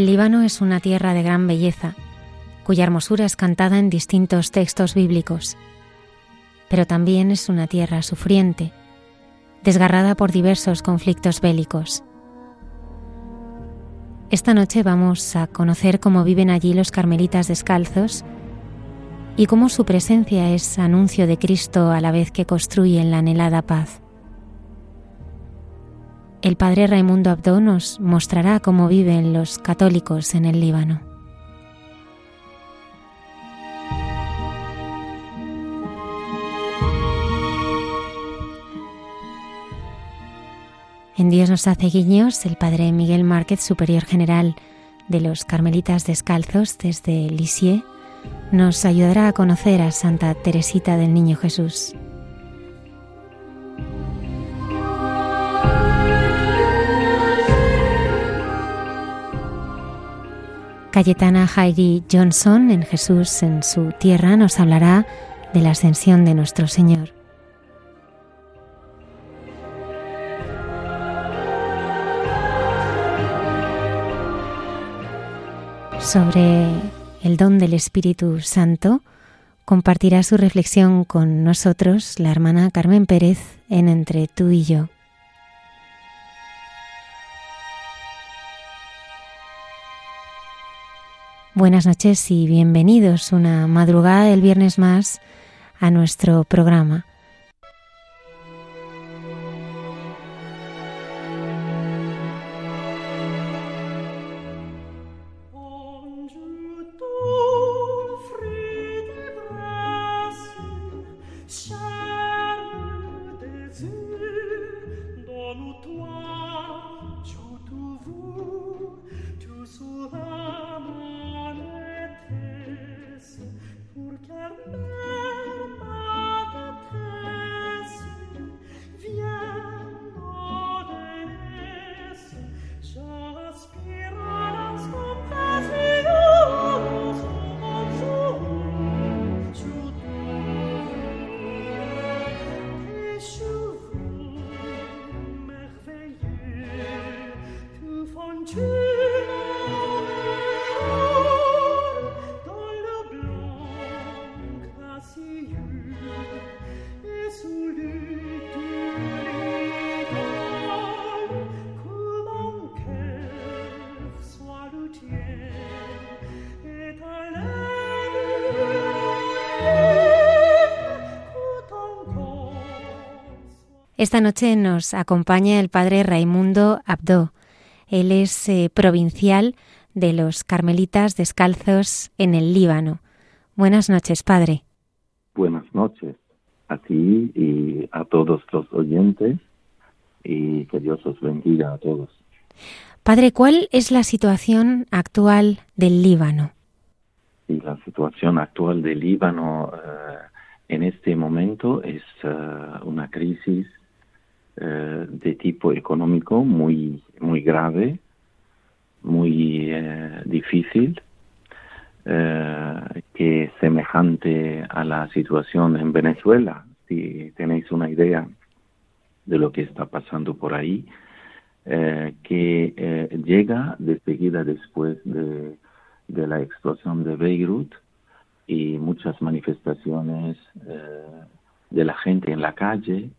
El Líbano es una tierra de gran belleza, cuya hermosura es cantada en distintos textos bíblicos, pero también es una tierra sufriente, desgarrada por diversos conflictos bélicos. Esta noche vamos a conocer cómo viven allí los carmelitas descalzos y cómo su presencia es anuncio de Cristo a la vez que construyen la anhelada paz. El padre Raimundo Abdo nos mostrará cómo viven los católicos en el Líbano. En Dios nos hace guiños el padre Miguel Márquez, superior general de los Carmelitas Descalzos desde Lisieux, nos ayudará a conocer a Santa Teresita del Niño Jesús. Cayetana Heidi Johnson en Jesús en su tierra nos hablará de la ascensión de nuestro Señor. Sobre el don del Espíritu Santo compartirá su reflexión con nosotros la hermana Carmen Pérez en Entre tú y yo. Buenas noches y bienvenidos una madrugada del viernes más a nuestro programa. Esta noche nos acompaña el padre Raimundo Abdo. Él es eh, provincial de los Carmelitas Descalzos en el Líbano. Buenas noches, padre. Buenas noches a ti y a todos los oyentes y que Dios os bendiga a todos. Padre, ¿cuál es la situación actual del Líbano? Y la situación actual del Líbano eh, en este momento es eh, una crisis eh, de tipo económico muy, muy grave, muy eh, difícil, eh, que es semejante a la situación en Venezuela, si tenéis una idea de lo que está pasando por ahí, que llega de seguida después de, de, la explosión de Beirut y muchas manifestaciones de la gente en la calle,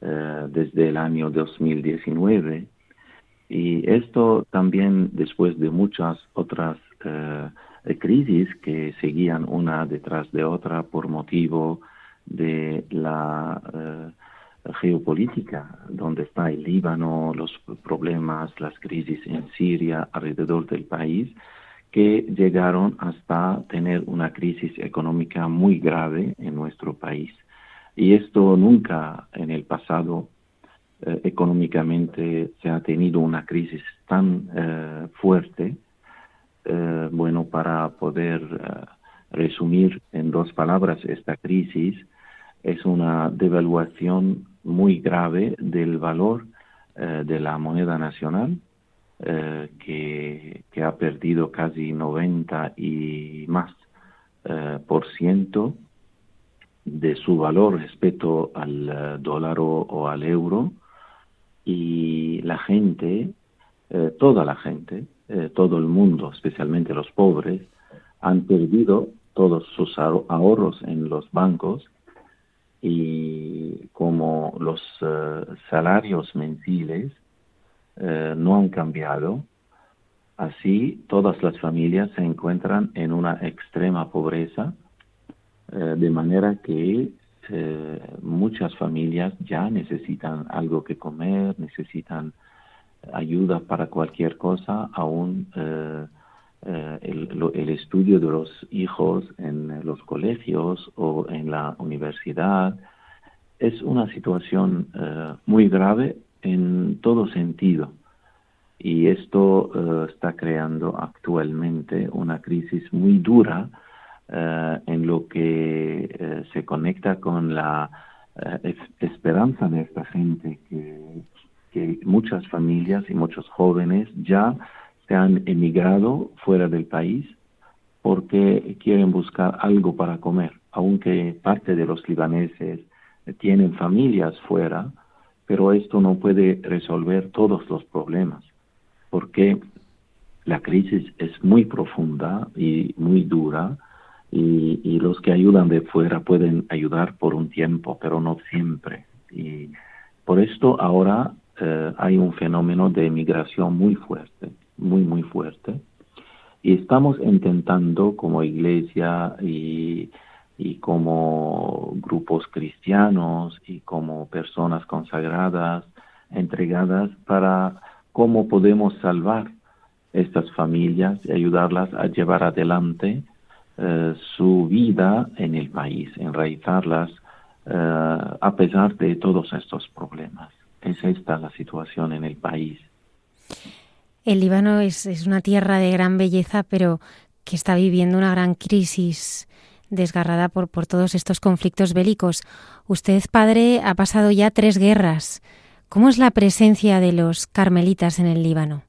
desde el año 2019 Y esto también después de muchas otras eh, crisis que seguían una detrás de otra por motivo de la eh, geopolítica, donde está el Líbano, los problemas, las crisis en Siria, alrededor del país, que llegaron hasta tener una crisis económica muy grave en nuestro país. Y esto nunca en el pasado eh, económicamente se ha tenido una crisis tan eh, fuerte. Eh, bueno, para poder resumir en dos palabras esta crisis, es una devaluación muy grave del valor de la moneda nacional, que, que, ha perdido casi 90 y más por ciento de su valor respecto al dólar o al euro. Y la gente, eh, toda la gente, eh, todo el mundo, especialmente los pobres, han perdido todos sus ahorros en los bancos. Y como los eh, salarios mensuales no han cambiado, así todas las familias se encuentran en una extrema pobreza, de manera que eh, muchas familias ya necesitan algo que comer, necesitan ayuda para cualquier cosa, aún eh, eh, el, estudio de los hijos en los colegios o en la universidad. Es una situación muy grave en todo sentido y esto está creando actualmente una crisis muy dura eh, en lo que eh, se conecta con la eh, esperanza de esta gente, que, que muchas familias y muchos jóvenes ya se han emigrado fuera del país porque quieren buscar algo para comer, aunque parte de los libaneses tienen familias fuera, pero esto no puede resolver todos los problemas, porque la crisis es muy profunda y muy dura y, los que ayudan de fuera pueden ayudar por un tiempo, pero no siempre. Y por esto ahora eh, hay un fenómeno de migración muy fuerte, muy, muy fuerte. Y estamos intentando como iglesia y, y como grupos cristianos y como personas consagradas, entregadas para cómo podemos salvar estas familias y ayudarlas a llevar adelante eh, su vida en el país, enraizarlas eh, a pesar de todos estos problemas. Es esta la situación en el país. El Líbano es, es una tierra de gran belleza, pero que está viviendo una gran crisis desgarrada por, por todos estos conflictos bélicos. Usted, padre, ha pasado ya tres guerras. ¿Cómo es la presencia de los carmelitas en el Líbano?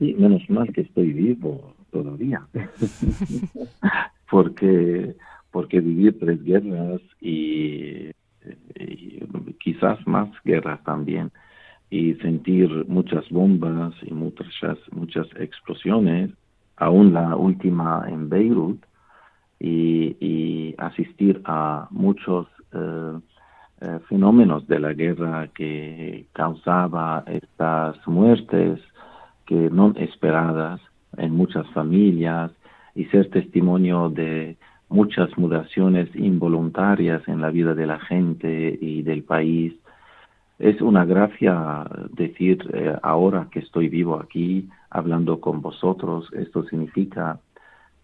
Sí, menos mal que estoy vivo todavía. porque, porque vivir tres guerras y, quizás más guerras también y sentir muchas bombas y muchas, muchas explosiones, aún la última en Beirut, y, asistir a muchos eh, eh, fenómenos de la guerra que causaba estas muertes que no esperadas en muchas familias y ser testimonio de muchas mudaciones involuntarias en la vida de la gente y del país. Es una gracia decir eh, ahora que estoy vivo aquí hablando con vosotros. Esto significa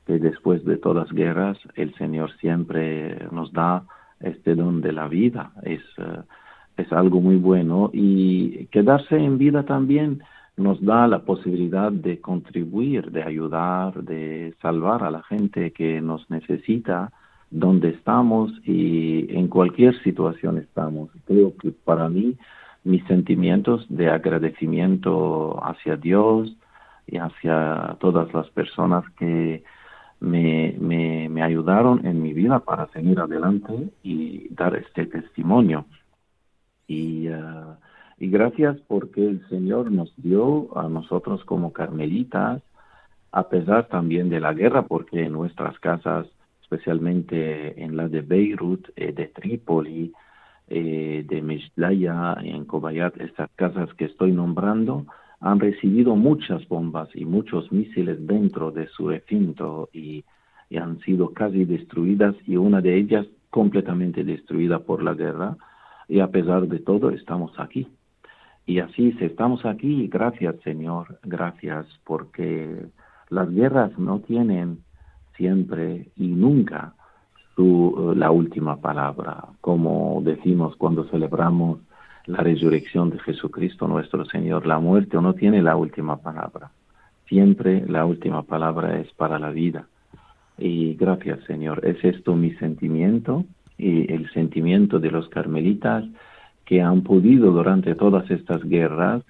que después de todas guerras el Señor siempre nos da este don de la vida. Es, eh, es algo muy bueno y quedarse en vida también nos da la posibilidad de contribuir, de ayudar, de salvar a la gente que nos necesita donde estamos y en cualquier situación estamos. Creo que para mí mis sentimientos de agradecimiento hacia Dios y hacia todas las personas que me, me, ayudaron en mi vida para seguir adelante y dar este testimonio. Y uh, y gracias porque el Señor nos dio a nosotros como carmelitas, a pesar también de la guerra, porque en nuestras casas, especialmente en la de Beirut, eh, de Trípoli, eh, de Meshlaya, en Kobayat, estas casas que estoy nombrando, han recibido muchas bombas y muchos misiles dentro de su recinto y, han sido casi destruidas y una de ellas completamente destruida por la guerra y a pesar de todo estamos aquí. Y así estamos aquí, gracias Señor, gracias porque las guerras no tienen siempre y nunca su, la última palabra, como decimos cuando celebramos la resurrección de Jesucristo nuestro Señor. La muerte no tiene la última palabra. Siempre la última palabra es para la vida. Y gracias Señor. Es esto mi sentimiento y el sentimiento de los carmelitas que han podido durante todas estas guerras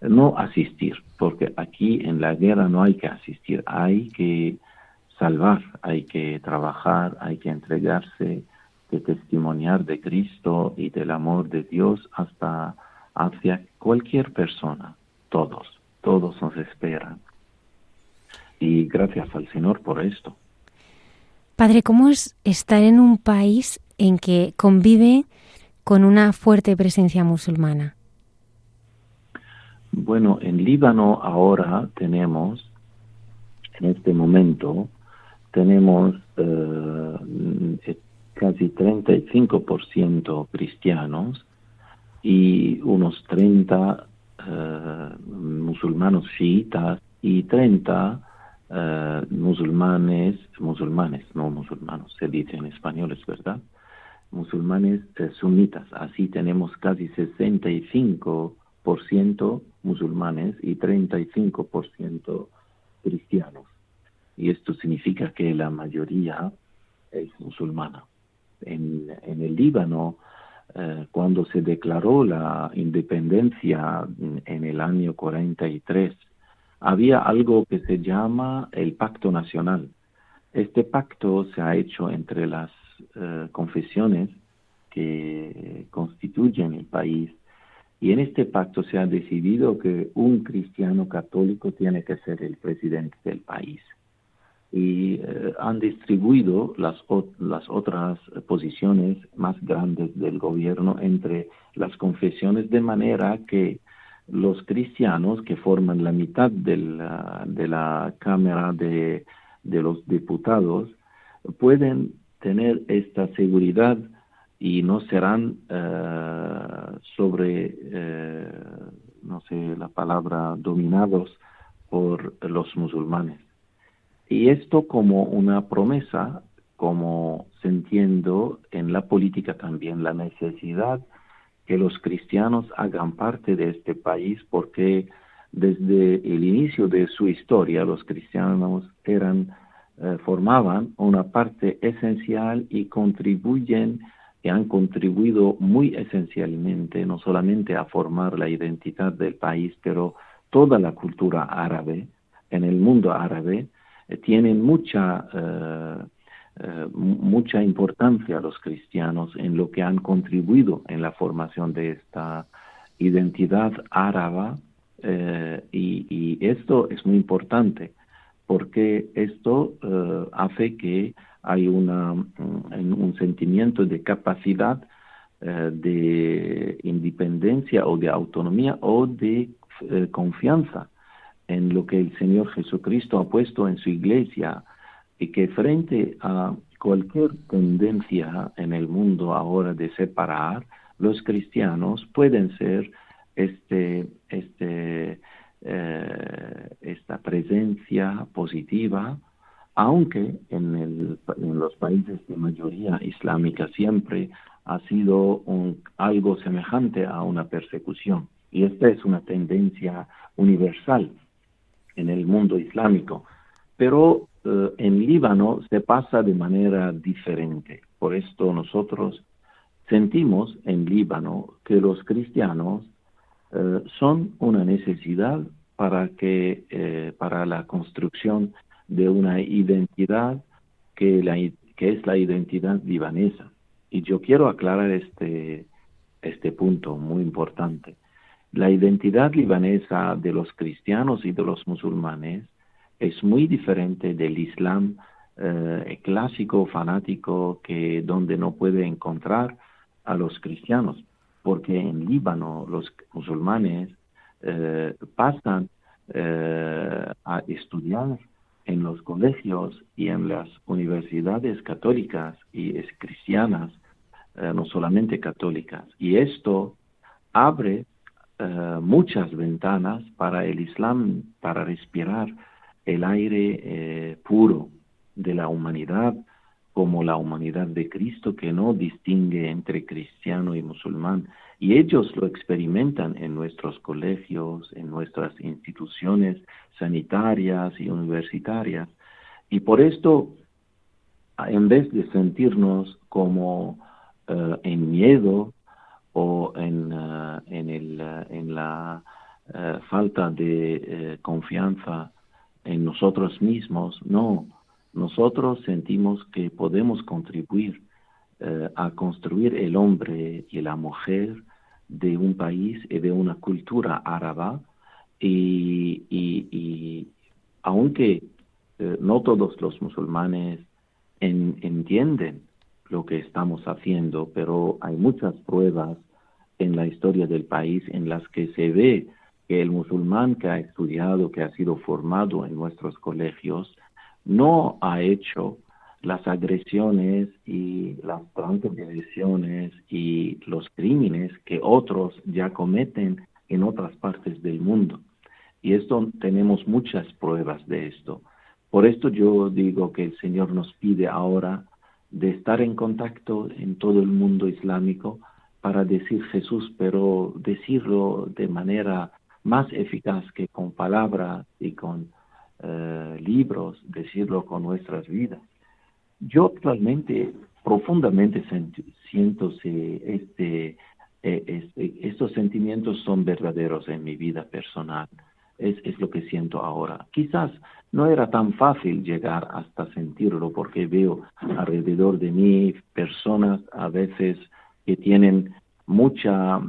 no asistir, porque aquí en la guerra no hay que asistir, hay que salvar, hay que trabajar, hay que entregarse, de testimoniar de Cristo y del amor de Dios hasta hacia cualquier persona. Todos, todos nos esperan. Y gracias al Señor por esto. Padre, ¿cómo es estar en un país en que convive con una fuerte presencia musulmana? Bueno, en Líbano ahora tenemos, en este momento, tenemos eh, casi 35% cristianos y unos 30 eh, musulmanes chiitas y 30 eh, musulmanes, musulmanes, no musulmanos, se dice en español, es verdad, musulmanes eh, sunitas. Así tenemos casi 65% musulmanes y 35% cristianos. Y esto significa que la mayoría es musulmana en, el Líbano, eh, cuando se declaró la independencia en el año 43, había algo que se llama el Pacto Nacional. Este pacto se ha hecho entre las eh, confesiones que constituyen el país. Y en este pacto se ha decidido que un cristiano católico tiene que ser el presidente del país. Y eh, han distribuido las, las otras posiciones más grandes del gobierno entre las confesiones de manera que los cristianos que forman la mitad de la, de la Cámara de, de los Diputados pueden tener esta seguridad y no serán eh, sobre, eh, no sé la palabra, dominados por los musulmanes. Y esto como una promesa, como se entiende en la política también, la necesidad que los cristianos hagan parte de este país porque desde el inicio de su historia los cristianos eran eh, formaban una parte esencial y contribuyen y han contribuido muy esencialmente no solamente a formar la identidad del país, pero toda la cultura árabe. En el mundo árabe eh, tienen mucha, eh, mucha importancia los cristianos en lo que han contribuido en la formación de esta identidad árabe y, esto es muy importante porque esto hace que hay una, mm, un sentimiento de capacidad de independencia o de autonomía o de confianza en lo que el Señor Jesucristo ha puesto en su iglesia y que frente a cualquier tendencia en el mundo ahora de separar, los cristianos pueden ser este, este, eh, esta presencia positiva, aunque en, el, en, los países de mayoría islámica siempre ha sido un, algo semejante a una persecución. Y esta es una tendencia universal en el mundo islámico, pero eh, en Líbano se pasa de manera diferente. Por esto nosotros sentimos en Líbano que los cristianos eh, son una necesidad para que eh, para la construcción de una identidad que, la, que es la identidad libanesa. Y yo quiero aclarar este, este punto muy importante. La identidad libanesa de los cristianos y de los musulmanes es muy diferente del Islam eh, clásico, fanático, que donde no puede encontrar a los cristianos, porque en Líbano los musulmanes eh, pasan eh, a estudiar en los colegios y en las universidades católicas y cristianas, eh, no solamente católicas. Y esto abre muchas ventanas para el Islam, para respirar el aire puro de la humanidad, como la humanidad de Cristo que no distingue entre cristiano y musulmán. Y ellos lo experimentan en nuestros colegios, en nuestras instituciones sanitarias y universitarias. Y por esto, en vez de sentirnos como eh, en miedo o en, eh, en, el, en la eh, falta de confianza en nosotros mismos, no, nosotros sentimos que podemos contribuir eh, a construir el hombre y la mujer de un país y de una cultura árabe. Y, aunque eh, no todos los musulmanes entienden lo que estamos haciendo, pero hay muchas pruebas en la historia del país en las que se ve que el musulmán que ha estudiado, que ha sido formado en nuestros colegios, no ha hecho las agresiones y las transgresiones y los crímenes que otros ya cometen en otras partes del mundo. Y esto tenemos muchas pruebas de esto. Por esto yo digo que el Señor nos pide ahora de estar en contacto en todo el mundo islámico para decir Jesús, pero decirlo de manera más eficaz que con palabras y con eh, libros, decirlo con nuestras vidas. Yo actualmente profundamente siento si este, eh, este, estos sentimientos son verdaderos en mi vida personal. Es, es lo que siento ahora. Quizás no era tan fácil llegar hasta sentirlo porque veo alrededor de mí personas a veces que tienen mucha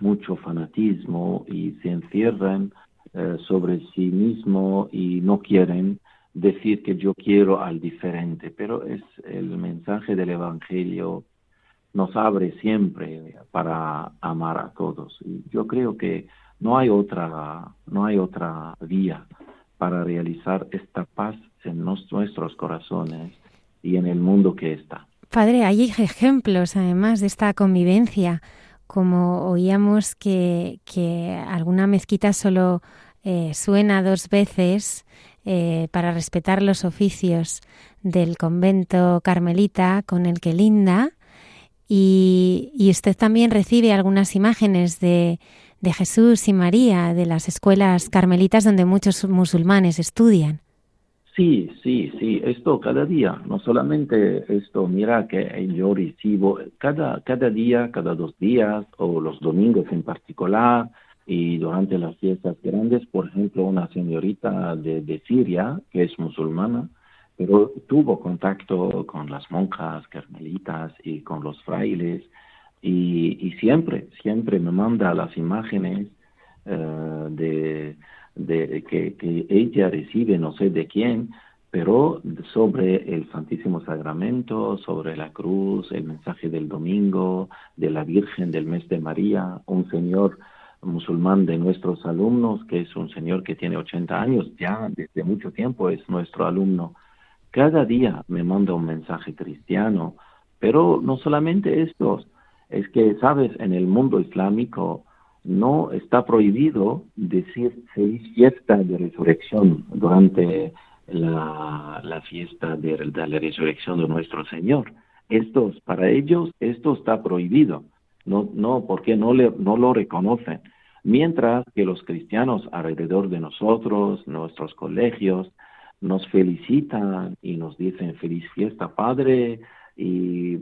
mucho fanatismo y se encierran eh, sobre sí mismo y no quieren decir que yo quiero al diferente, pero es el mensaje del Evangelio nos abre siempre para amar a todos. Y yo creo que no hay otra, no hay otra vía para realizar esta paz en nuestros corazones y en el mundo que está. Padre, hay ejemplos además de esta convivencia, como oíamos que, que alguna mezquita solo eh, suena dos veces eh, para respetar los oficios del convento carmelita con el que linda y, usted también recibe algunas imágenes de, de Jesús y María de las escuelas carmelitas donde muchos musulmanes estudian. Sí, sí, sí, esto cada día, no solamente esto, mira que yo recibo cada, cada día, cada dos días o los domingos en particular, y durante las fiestas grandes, por ejemplo, una señorita de, Siria, que es musulmana, pero tuvo contacto con las monjas carmelitas y con los frailes y, siempre, siempre me manda las imágenes eh, de, de que, que, ella recibe no sé de quién, pero sobre el Santísimo Sacramento, sobre la cruz, el mensaje del domingo, de la Virgen del mes de María, un señor musulmán de nuestros alumnos, que es un señor que tiene 80 años, ya desde mucho tiempo es nuestro alumno. Cada día me manda un mensaje cristiano, pero no solamente estos, es que, sabes, en el mundo islámico no está prohibido decir feliz fiesta de resurrección durante la, fiesta de, la resurrección de nuestro Señor. Estos, para ellos, esto está prohibido. No, no, porque no, le, no lo reconocen mientras que los cristianos alrededor de nosotros, nuestros colegios, nos felicitan y nos dicen feliz fiesta, Padre, y,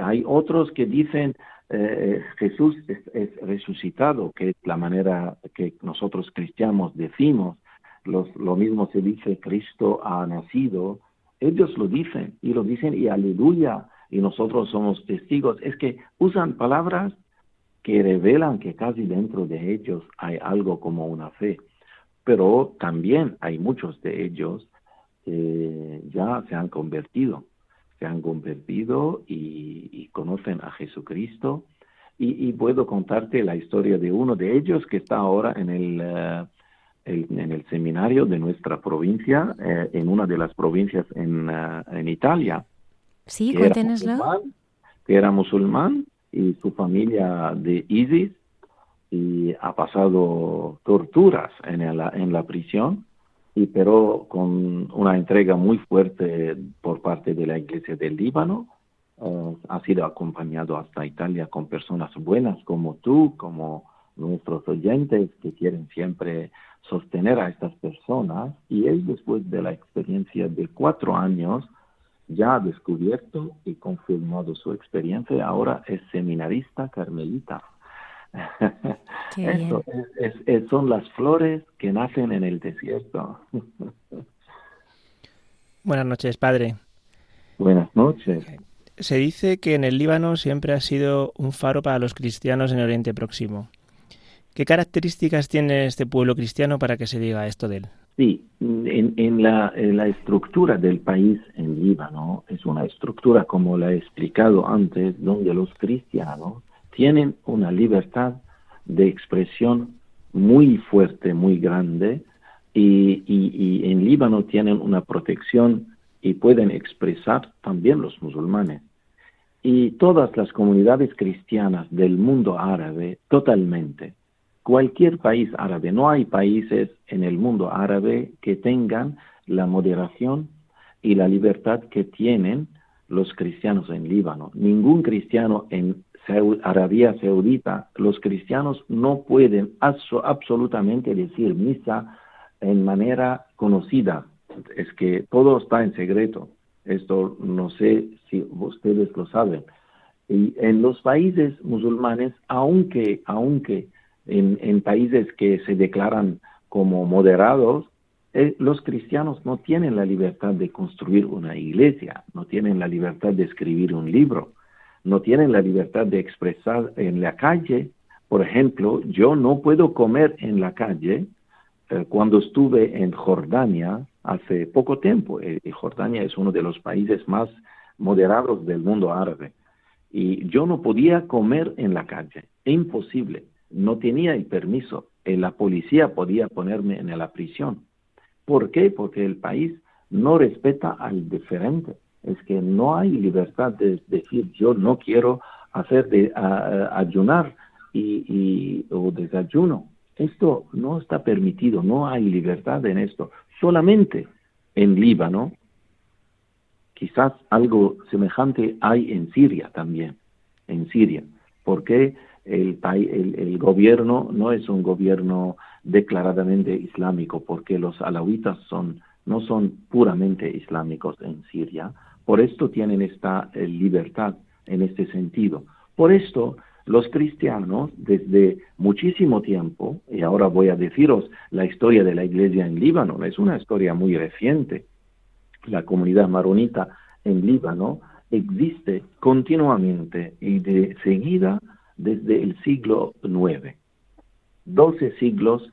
hay otros que dicen eh, Jesús es, resucitado, que es la manera que nosotros cristianos decimos. lo mismo se dice, Cristo ha nacido. Ellos lo dicen y lo dicen y aleluya, y nosotros somos testigos. Es que usan palabras que revelan que casi dentro de ellos hay algo como una fe, pero también hay muchos de ellos que ya se han convertido, se han convertido y, conocen a Jesucristo y, puedo contarte la historia de uno de ellos que está ahora en el, eh, en el seminario de nuestra provincia, eh, en una de las provincias en, eh, en Italia. Sí, cuéntenoslo. Que era musulmán y su familia de ISIS y ha pasado torturas en la, en la prisión, y pero con una entrega muy fuerte por parte de la Iglesia del Líbano. Eh, ha sido acompañado hasta Italia con personas buenas como tú, como nuestros oyentes que quieren siempre sostener a estas personas. Y él después de la experiencia de cuatro años ya ha descubierto y confirmado su experiencia, ahora es seminarista carmelita. Eso son las flores que nacen en el desierto. Buenas noches, padre. Buenas noches se dice que en el Líbano siempre ha sido un faro para los cristianos en Oriente Próximo. ¿Qué características tiene este pueblo cristiano para que se diga esto de él? Sí, en, la, estructura del país en Líbano es una estructura, como la he explicado antes, donde los cristianos tienen una libertad de expresión muy fuerte, muy grande, y, en Líbano tienen una protección y pueden expresar también los musulmanes. Y todas las comunidades cristianas del mundo árabe, totalmente. Cualquier país árabe, no hay países en el mundo árabe que tengan la moderación y la libertad que tienen los cristianos en Líbano. Ningún cristiano en Arabia Saudita, los cristianos no pueden absolutamente decir misa en manera conocida es que todo está en secreto. Esto no sé si ustedes lo saben. Y en los países musulmanes, aunque, aunque en, países que se declaran como moderados, eh, los cristianos no tienen la libertad de construir una iglesia, no tienen la libertad de escribir un libro, no tienen la libertad de expresar en la calle. Por ejemplo, yo no puedo comer en la calle. Eh, cuando estuve en Jordania, hace poco tiempo. Eh, Jordania es uno de los países más moderados del mundo árabe. Y yo no podía comer en la calle, imposible. No tenía el permiso. Eh, la policía podía ponerme en la prisión. ¿Por qué? Porque el país no respeta al diferente. Es que no hay libertad de decir yo no quiero hacer de ayunar y, o desayuno. Esto no está permitido, no hay libertad en esto solamente en Líbano, quizás algo semejante hay en Siria también, en Siria, porque el, el, el gobierno no es un gobierno declaradamente islámico, porque los alawitas son, no son puramente islámicos en Siria, por esto tienen esta eh, libertad en este sentido. Por esto los cristianos desde muchísimo tiempo, y ahora voy a deciros la historia de la iglesia en Líbano, es una historia muy reciente. La comunidad maronita en Líbano existe continuamente y de seguida desde el siglo IX. Doce siglos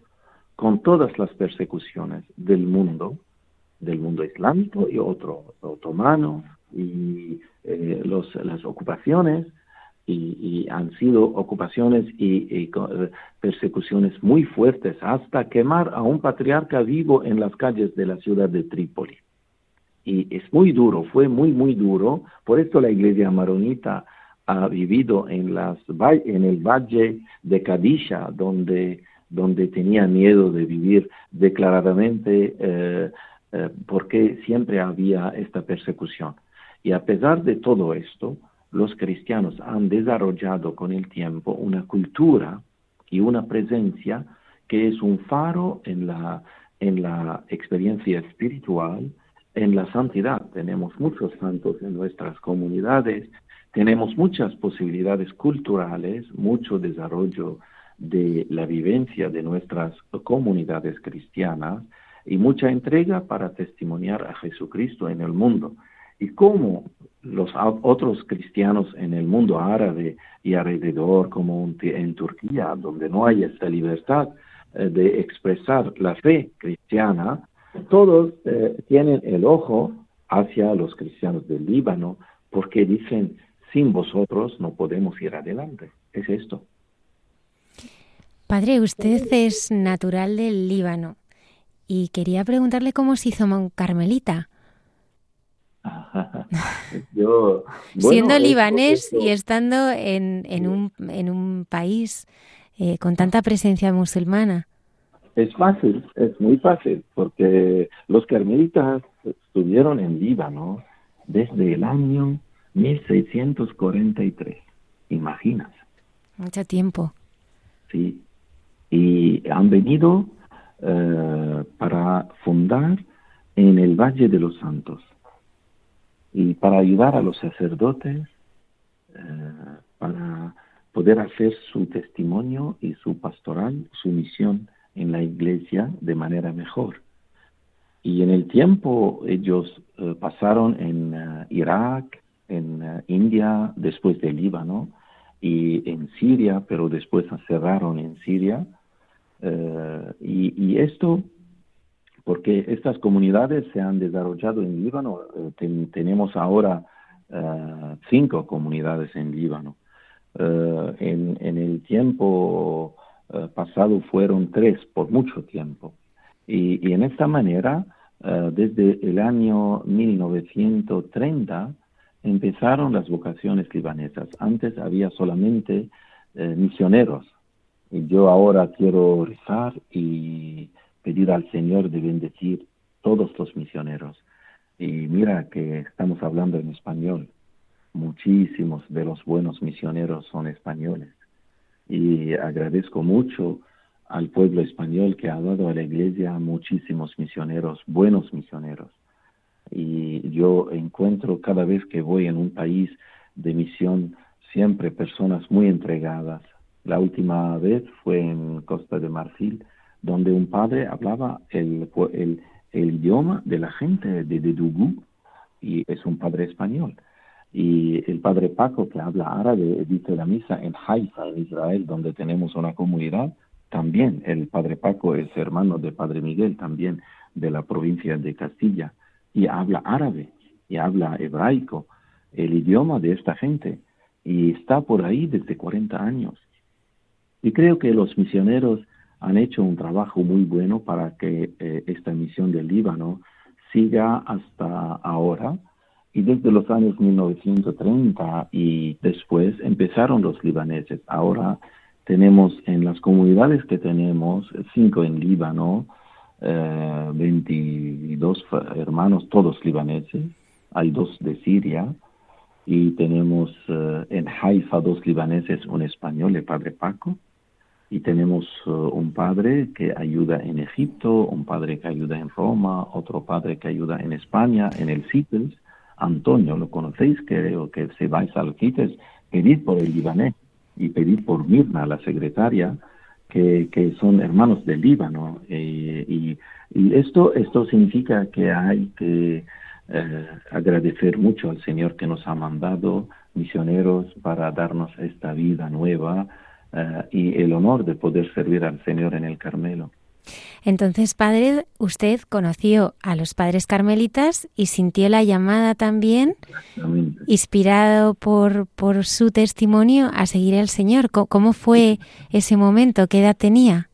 con todas las persecuciones del mundo, del mundo islámico y otro otomano, y eh, las ocupaciones, y, han sido ocupaciones y, persecuciones muy fuertes hasta quemar a un patriarca vivo en las calles de la ciudad de Trípoli. Y es muy duro, fue muy, muy duro. Por esto la iglesia maronita ha vivido en, las, en el valle de Kadisha, donde, donde tenía miedo de vivir declaradamente eh, eh, porque siempre había esta persecución. Y a pesar de todo esto, los cristianos han desarrollado con el tiempo una cultura y una presencia que es un faro en la, en la experiencia espiritual, en la santidad. Tenemos muchos santos en nuestras comunidades, tenemos muchas posibilidades culturales, mucho desarrollo de la vivencia de nuestras comunidades cristianas y mucha entrega para testimoniar a Jesucristo en el mundo. Y cómo los otros cristianos en el mundo árabe y alrededor, como en Turquía, donde no hay esta libertad eh, de expresar la fe cristiana, todos eh, tienen el ojo hacia los cristianos del Líbano porque dicen, sin vosotros no podemos ir adelante. es esto. Padre, usted es natural del Líbano y quería preguntarle cómo se hizo carmelita. Siendo libanés y estando en, en, un, en un país eh, con tanta presencia musulmana. Es fácil, es muy fácil, porque los carmelitas estuvieron en Líbano desde el año 1643. Imaginas. Mucho tiempo. Sí. Y han venido eh, para fundar en el Valle de los Santos y para ayudar a los sacerdotes eh, para poder hacer su testimonio y su pastoral, su misión en la iglesia de manera mejor. Y en el tiempo ellos eh, pasaron en eh, Irak, en India, después del Líbano, y en Siria, pero después cerraron en Siria. Y, y esto porque estas comunidades se han desarrollado en Líbano. Eh, tenemos ahora eh, cinco comunidades en Líbano. Eh, en, el tiempo pasado fueron tres por mucho tiempo. Y, en esta manera, desde el año 1930, empezaron las vocaciones libanesas. Antes había solamente misioneros. Y yo ahora quiero rezar y pedir al Señor de bendecir todos los misioneros. Y mira que estamos hablando en español. Muchísimos de los buenos misioneros son españoles. Y agradezco mucho al pueblo español que ha dado a la iglesia muchísimos misioneros, buenos misioneros. Y yo encuentro cada vez que voy en un país de misión siempre personas muy entregadas. La última vez fue en Costa de Marfil, donde un padre hablaba el, el, idioma de la gente de Dedugú y es un padre español. Y el padre Paco, que habla árabe, dice la misa en Haifa, Israel, donde tenemos una comunidad, también el padre Paco es hermano de padre Miguel, también de la provincia de Castilla, y habla árabe, y habla hebraico, el idioma de esta gente, y está por ahí desde 40 años. Y creo que los misioneros han hecho un trabajo muy bueno para que eh, esta misión del Líbano siga hasta ahora. Y desde los años 1930 y después empezaron los libaneses. Ahora tenemos en las comunidades que tenemos, cinco en Líbano, 22 eh, hermanos, todos libaneses, hay dos de Siria, y tenemos eh, en Haifa dos libaneses, un español, el padre Paco, y tenemos uh, un padre que ayuda en Egipto, un padre que ayuda en Roma, otro padre que ayuda en España, en el CITES. Antonio, lo conocéis, creo que si vais al CITES, pedid por el libanés y pedid por Mirna, la secretaria, que, que son hermanos del Líbano. Eh, y, y, esto, esto significa que hay que eh, agradecer mucho al Señor que nos ha mandado misioneros para darnos esta vida nueva, eh, y el honor de poder servir al Señor en el Carmelo. Entonces, padre, usted conoció a los padres carmelitas y sintió la llamada también, inspirado por, por su testimonio, a seguir al Señor. ¿Cómo fue ese momento? ¿Qué edad tenía?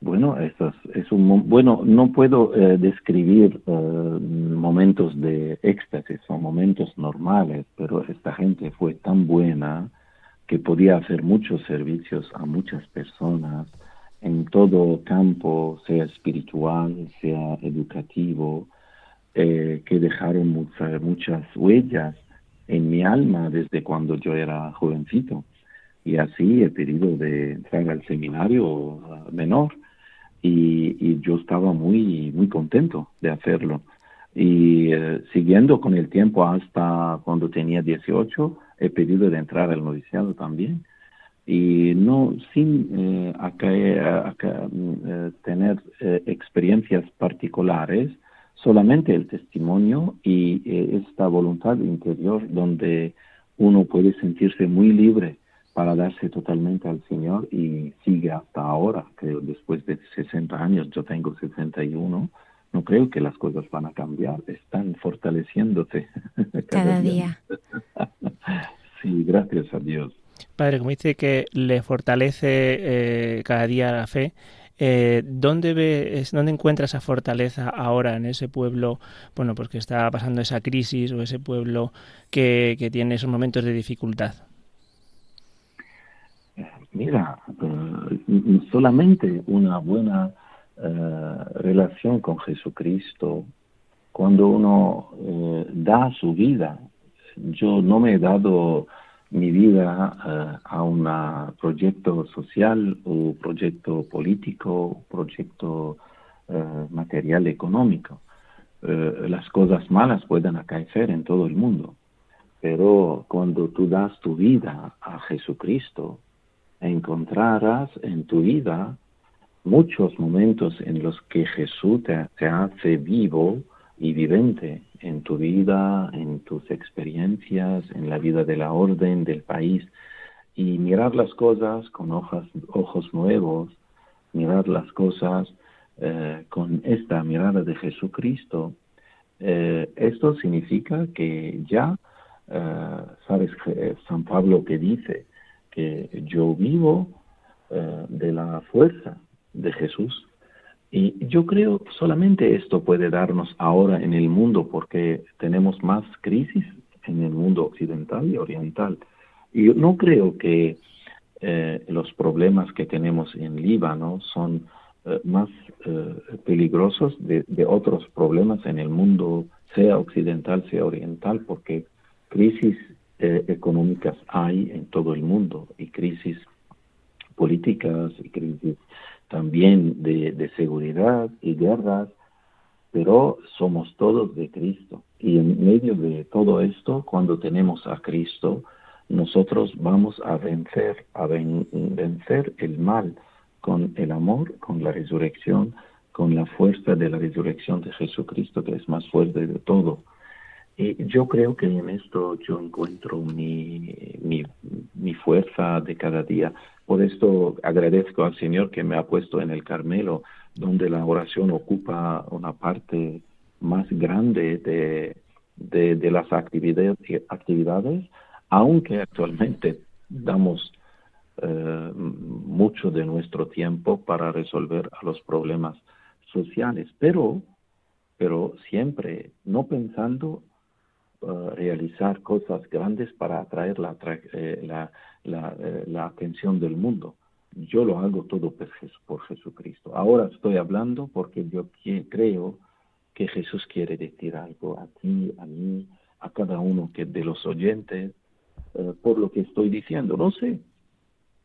Bueno, esto es, un bueno. No puedo eh, describir eh, momentos de éxtasis, son momentos normales, pero esta gente fue tan buena que podía hacer muchos servicios a muchas personas en todo campo, sea espiritual, sea educativo, eh, que dejaron muchas huellas en mi alma desde cuando yo era jovencito. Y así he pedido de entrar al seminario uh, menor y, y, yo estaba muy, muy contento de hacerlo. Y eh, siguiendo con el tiempo hasta cuando tenía 18, he pedido de entrar al noviciado también. Y no sin eh, eh, tener eh, experiencias particulares, solamente el testimonio y esta voluntad interior donde uno puede sentirse muy libre para darse totalmente al Señor y sigue hasta ahora, creo, después de 60 años, yo tengo 61, no creo que las cosas van a cambiar, están fortaleciéndose cada, día. sí, gracias a Dios. Padre, como dice que le fortalece eh, cada día la fe, eh, ¿dónde, ve, ¿Dónde encuentra esa fortaleza ahora en ese pueblo, bueno, pues que está pasando esa crisis o ese pueblo que, que tiene esos momentos de dificultad? Mira, eh, solamente una buena eh, relación con Jesucristo, cuando uno eh, da su vida, yo no me he dado mi vida a un proyecto social o proyecto político, proyecto material económico. las cosas malas pueden acaecer en todo el mundo, pero cuando tú das tu vida a Jesucristo, encontrarás en tu vida muchos momentos en los que Jesús te, hace vivo y vivente en tu vida, en tus experiencias, en la vida de la orden del país y mirar las cosas con ojos nuevos, mirar las cosas eh, con esta mirada de Jesucristo. Eh, esto significa que ya, eh, sabes, San Pablo que dice, que yo vivo de la fuerza de Jesús. Y yo creo solamente esto puede darnos ahora en el mundo porque tenemos más crisis en el mundo occidental y oriental. Y no creo que eh, los problemas que tenemos en Líbano son eh, más peligrosos de, de, otros problemas en el mundo, sea occidental, sea oriental, porque crisis eh, económicas hay en todo el mundo y crisis políticas y crisis también de, de seguridad y guerras, pero somos todos de Cristo. Y en medio de todo esto, cuando tenemos a Cristo, nosotros vamos a vencer, a vencer el mal con el amor, con la resurrección, con la fuerza de la resurrección de Jesucristo, que es más fuerte de todo. Y yo creo que en esto yo encuentro mi, mi, mi, fuerza de cada día. Por esto agradezco al Señor que me ha puesto en el Carmelo, donde la oración ocupa una parte más grande de, de, de las actividades, actividades, aunque actualmente damos eh, mucho de nuestro tiempo para resolver los problemas sociales, pero, pero siempre no pensando Uh, realizar cosas grandes para atraer la, eh, eh, la, atención del mundo. Yo lo hago todo por, Jesucristo. Ahora estoy hablando porque yo creo que Jesús quiere decir algo a ti, a mí, a cada uno que de los oyentes, por lo que estoy diciendo. No sé,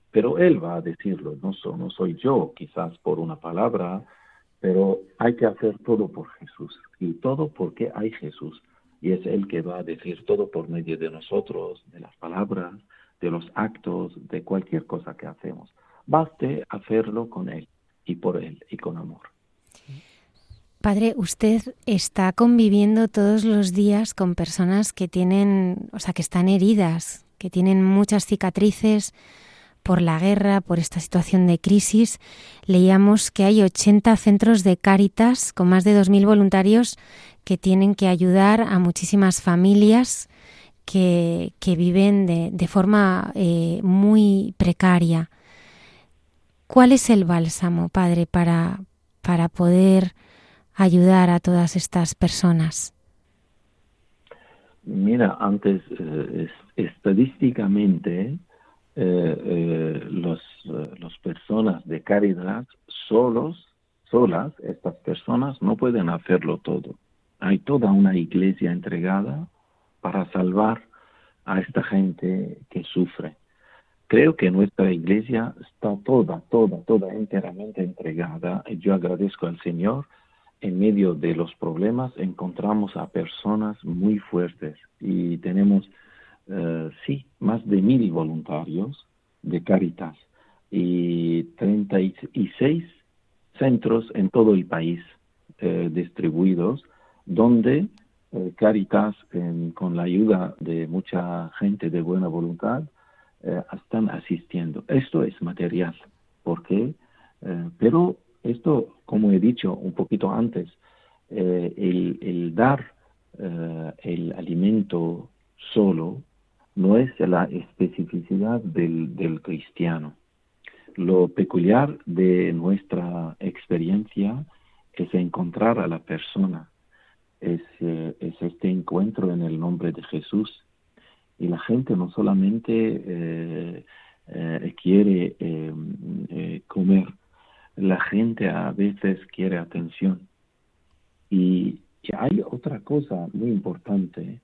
pero Él va a decirlo, no soy yo, quizás por una palabra, pero hay que hacer todo por Jesús y todo porque hay Jesús y es Él que va a decir todo por medio de nosotros, de las palabras, de los actos, de cualquier cosa que hacemos. Baste hacerlo con Él y por Él y con amor. Padre, usted está conviviendo todos los días con personas que tienen, o sea, que están heridas, que tienen muchas cicatrices por la guerra, por esta situación de crisis. Leíamos que hay 80 centros de Cáritas con más de 2.000 voluntarios que tienen que ayudar a muchísimas familias que, viven de, forma eh, muy precaria. ¿Cuál es el bálsamo, Padre, para, para poder ayudar a todas estas personas? Mira, antes, eh, estadísticamente, eh, los, las personas de caridad solos, solas, estas personas no pueden hacerlo todo. Hay toda una iglesia entregada para salvar a esta gente que sufre. Creo que nuestra iglesia está toda, toda, toda enteramente entregada. Yo agradezco al Señor. En medio de los problemas encontramos a personas muy fuertes y tenemos, eh, sí, más de mil voluntarios de Caritas y 36 centros en todo el país eh, distribuidos donde eh, Caritas, con la ayuda de mucha gente de buena voluntad, eh, están asistiendo. Esto es material, porque, eh, pero esto, como he dicho un poquito antes, el, dar el alimento solo no es la especificidad del cristiano. Lo peculiar de nuestra experiencia es encontrar a la persona, es, eh, es este encuentro en el nombre de Jesús. Y la gente no solamente eh, eh, quiere comer, la gente a veces quiere atención. Y, hay otra cosa muy importante.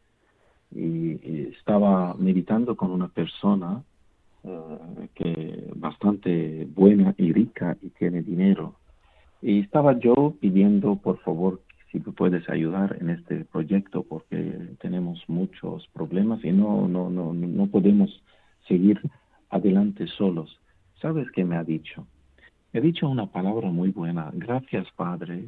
Y, estaba meditando con una persona que bastante buena y rica y tiene dinero. Y estaba yo pidiendo, por favor, si puedes ayudar en este proyecto porque tenemos muchos problemas y no, no, no, no podemos seguir adelante solos. ¿Sabes qué me ha dicho? He dicho una palabra muy buena. Gracias, Padre,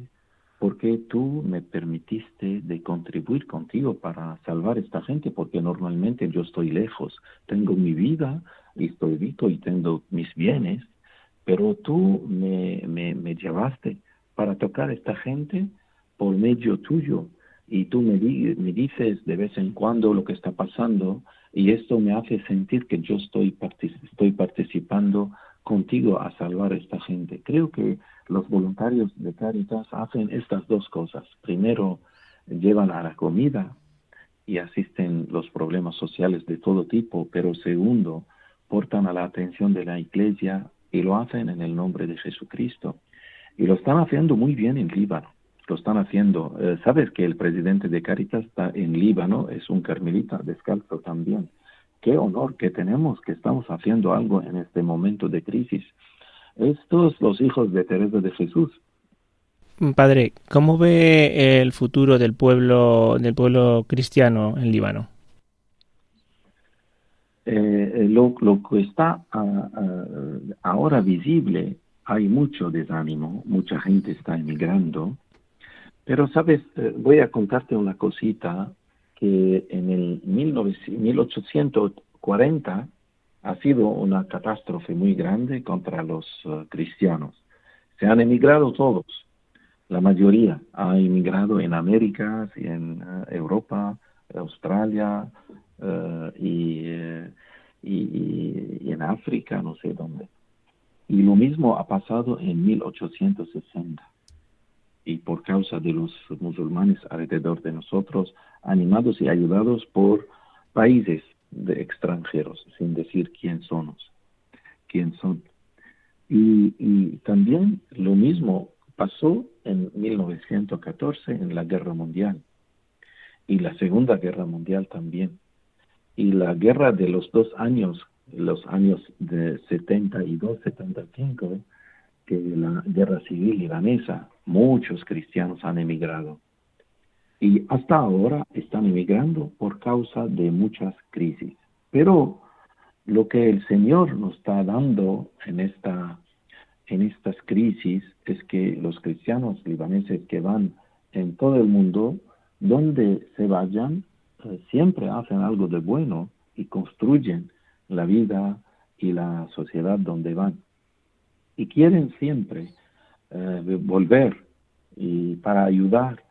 porque tú me permitiste de contribuir contigo para salvar a esta gente, porque normalmente yo estoy lejos, tengo mi vida y estoy rico y tengo mis bienes, pero tú me, me, me llevaste para tocar a esta gente por medio tuyo y tú me, me dices de vez en cuando lo que está pasando y esto me hace sentir que yo estoy, estoy participando contigo a salvar a esta gente. Creo que los voluntarios de Caritas hacen estas dos cosas. Primero, llevan a la comida y asisten los problemas sociales de todo tipo, pero segundo, portan a la atención de la iglesia y lo hacen en el nombre de Jesucristo. Y lo están haciendo muy bien en Líbano lo están haciendo. Eh, Sabes que el presidente de Caritas está en Líbano, es un carmelita descalzo también. Qué honor que tenemos que estamos haciendo algo en este momento de crisis. Estos los hijos de Teresa de Jesús. Padre, ¿cómo ve el futuro del pueblo del pueblo cristiano en Líbano? Eh, eh, lo, lo, que está ah, ah, ahora visible, hay mucho desánimo, mucha gente está emigrando, pero, sabes, eh, voy a contarte una cosita que en el 1840 ha sido una catástrofe muy grande contra los eh, cristianos. Se han emigrado todos, la mayoría ha emigrado en América, en uh, Europa, Australia y en África, no sé dónde. Y lo mismo ha pasado en 1860 y por causa de los musulmanes alrededor de nosotros, animados y ayudados por países de extranjeros, sin decir quién somos, quién son. Y, y también lo mismo pasó en 1914 en la Guerra Mundial y la Segunda Guerra Mundial también. Y la guerra de los dos años, los años de 72, 75, que la guerra civil libanesa, muchos cristianos han emigrado. Y hasta ahora están emigrando por causa de muchas crisis. Pero lo que el Señor nos está dando en, esta, en estas crisis es que los cristianos libaneses que van en todo el mundo, donde se vayan, eh, siempre hacen algo de bueno y construyen la vida y la sociedad donde van y quieren siempre volver y para ayudar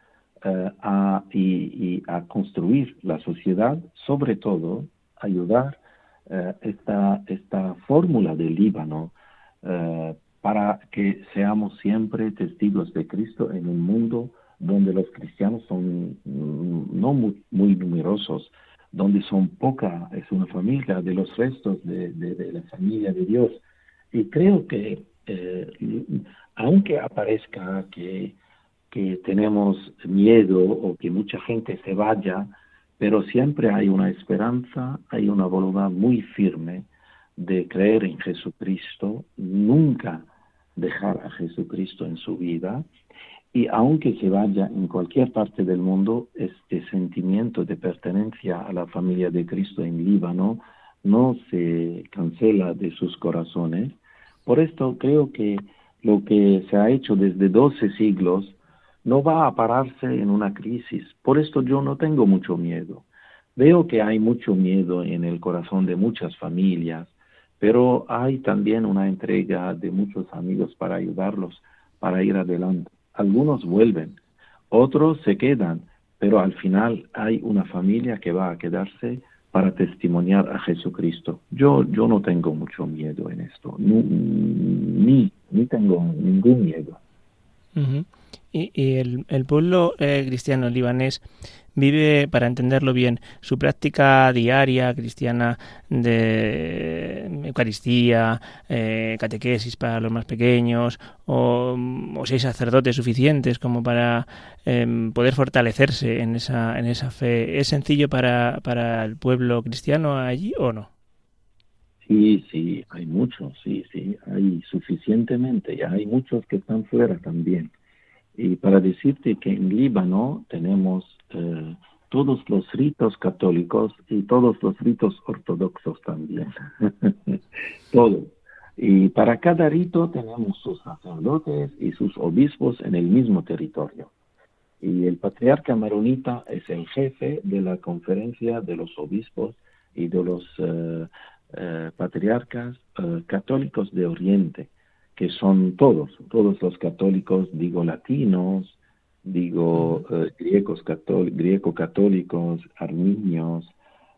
eh, a, y, a construir la sociedad, sobre todo ayudar eh, esta, esta fórmula del Líbano para que seamos siempre testigos de Cristo en un mundo donde los cristianos son mm, no muy, muy numerosos, donde son poca, es una familia de los restos de la familia de Dios. Y creo que eh, aunque aparezca que, que tenemos miedo o que mucha gente se vaya, pero siempre hay una esperanza, hay una voluntad muy firme de creer en Jesucristo, nunca dejar a Jesucristo en su vida. Y aunque se vaya en cualquier parte del mundo, este sentimiento de pertenencia a la familia de Cristo en Líbano no se cancela de sus corazones por esto creo que lo que se ha hecho desde 12 siglos no va a pararse en una crisis. Por esto yo no tengo mucho miedo. Veo que hay mucho miedo en el corazón de muchas familias, pero hay también una entrega de muchos amigos para ayudarlos para ir adelante. Algunos vuelven, otros se quedan, pero al final hay una familia que va a quedarse para testimoniar a Jesucristo. Yo, yo no tengo mucho miedo en esto, ni, ni tengo ningún miedo. Y, el, el, pueblo eh, cristiano libanés vive, para entenderlo bien, su práctica diaria cristiana de Eucaristía, eh, catequesis para los más pequeños, o, o seis sacerdotes suficientes como para em, poder fortalecerse en esa, en esa fe. ¿Es sencillo para, para el pueblo cristiano allí o no? Sí, sí, hay muchos, sí, sí, hay suficientemente, ya hay muchos que están fuera también. Y para decirte que en Líbano tenemos eh, todos los ritos católicos y todos los ritos ortodoxos también. todos. Y para cada rito tenemos sus sacerdotes y sus obispos en el mismo territorio. Y el patriarca maronita es el jefe de la conferencia de los obispos y de los eh, eh, patriarcas católicos de Oriente que son todos, todos los católicos, digo latinos, digo eh, griegos griego católicos, armenios,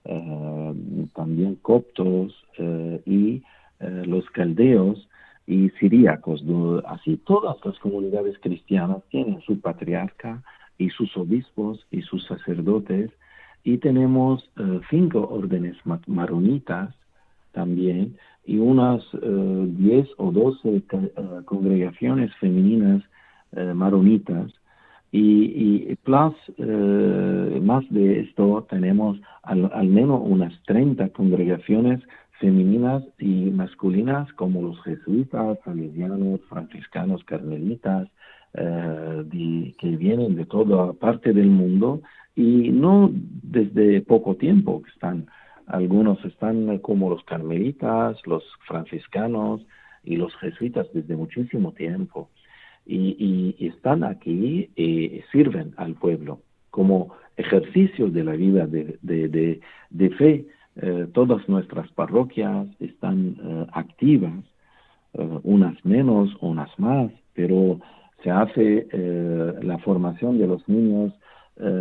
eh, también coptos eh, y los caldeos y siríacos. Así todas las comunidades cristianas tienen su patriarca y sus obispos y sus sacerdotes y tenemos cinco órdenes maronitas también y unas 10 eh, o 12 eh, congregaciones femeninas eh, maronitas. Y, y plus, más de esto, tenemos al, al, menos unas 30 congregaciones femeninas y masculinas, como los jesuitas, salesianos, franciscanos, carmelitas, que vienen de toda parte del mundo y no desde poco tiempo que están algunos están como los carmelitas, los franciscanos y los jesuitas desde muchísimo tiempo. Y, están aquí y sirven al pueblo como ejercicio de la vida de, de, fe. Eh, todas nuestras parroquias están eh, activas, eh, unas menos, unas más, pero se hace la formación de los niños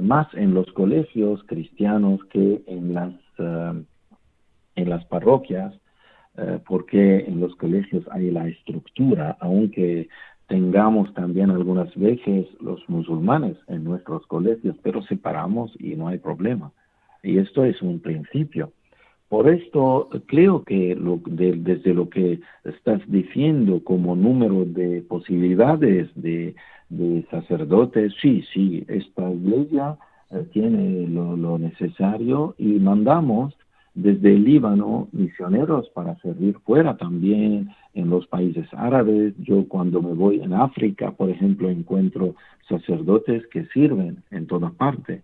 más en los colegios cristianos que en las eh, en las parroquias, eh, porque en los colegios hay la estructura, aunque tengamos también algunas veces los musulmanes en nuestros colegios, pero separamos y no hay problema. Y esto es un principio. Por esto creo que desde lo que estás diciendo como número de posibilidades de, sacerdotes, sí, sí, esta iglesia eh, tiene lo, necesario y mandamos desde el Líbano misioneros para servir fuera también en los países árabes. Yo cuando me voy en África, por ejemplo, encuentro sacerdotes que sirven en toda parte.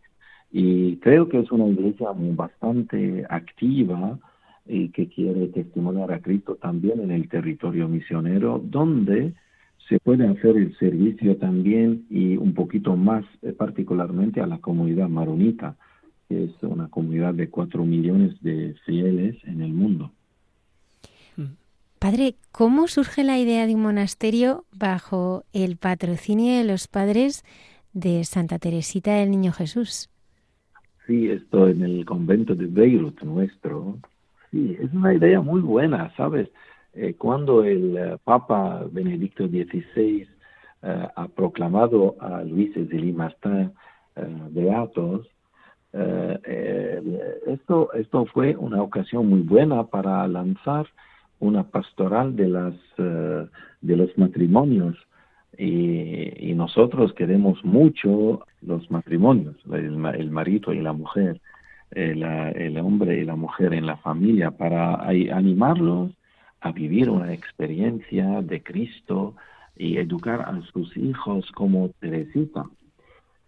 Y creo que es una iglesia bastante activa y que quiere testimoniar a Cristo también en el territorio misionero, donde se puede hacer el servicio también y un poquito más eh, particularmente a la comunidad maronita, que es una comunidad de cuatro millones de fieles en el mundo. Padre, ¿cómo surge la idea de un monasterio bajo el patrocinio de los padres de Santa Teresita del Niño Jesús? Sí, esto en el convento de Beirut nuestro. Sí, es una idea muy buena, ¿sabes? Eh, cuando el eh, Papa Benedicto XVI eh, ha proclamado a Luis de Limastin beatos, esto, esto fue una ocasión muy buena para lanzar una pastoral de, las, de los matrimonios. Y, y, nosotros queremos mucho los matrimonios, el, el marido y la mujer, el, el, hombre y la mujer en la familia, para animarlos a vivir una experiencia de Cristo y educar a sus hijos como Teresita.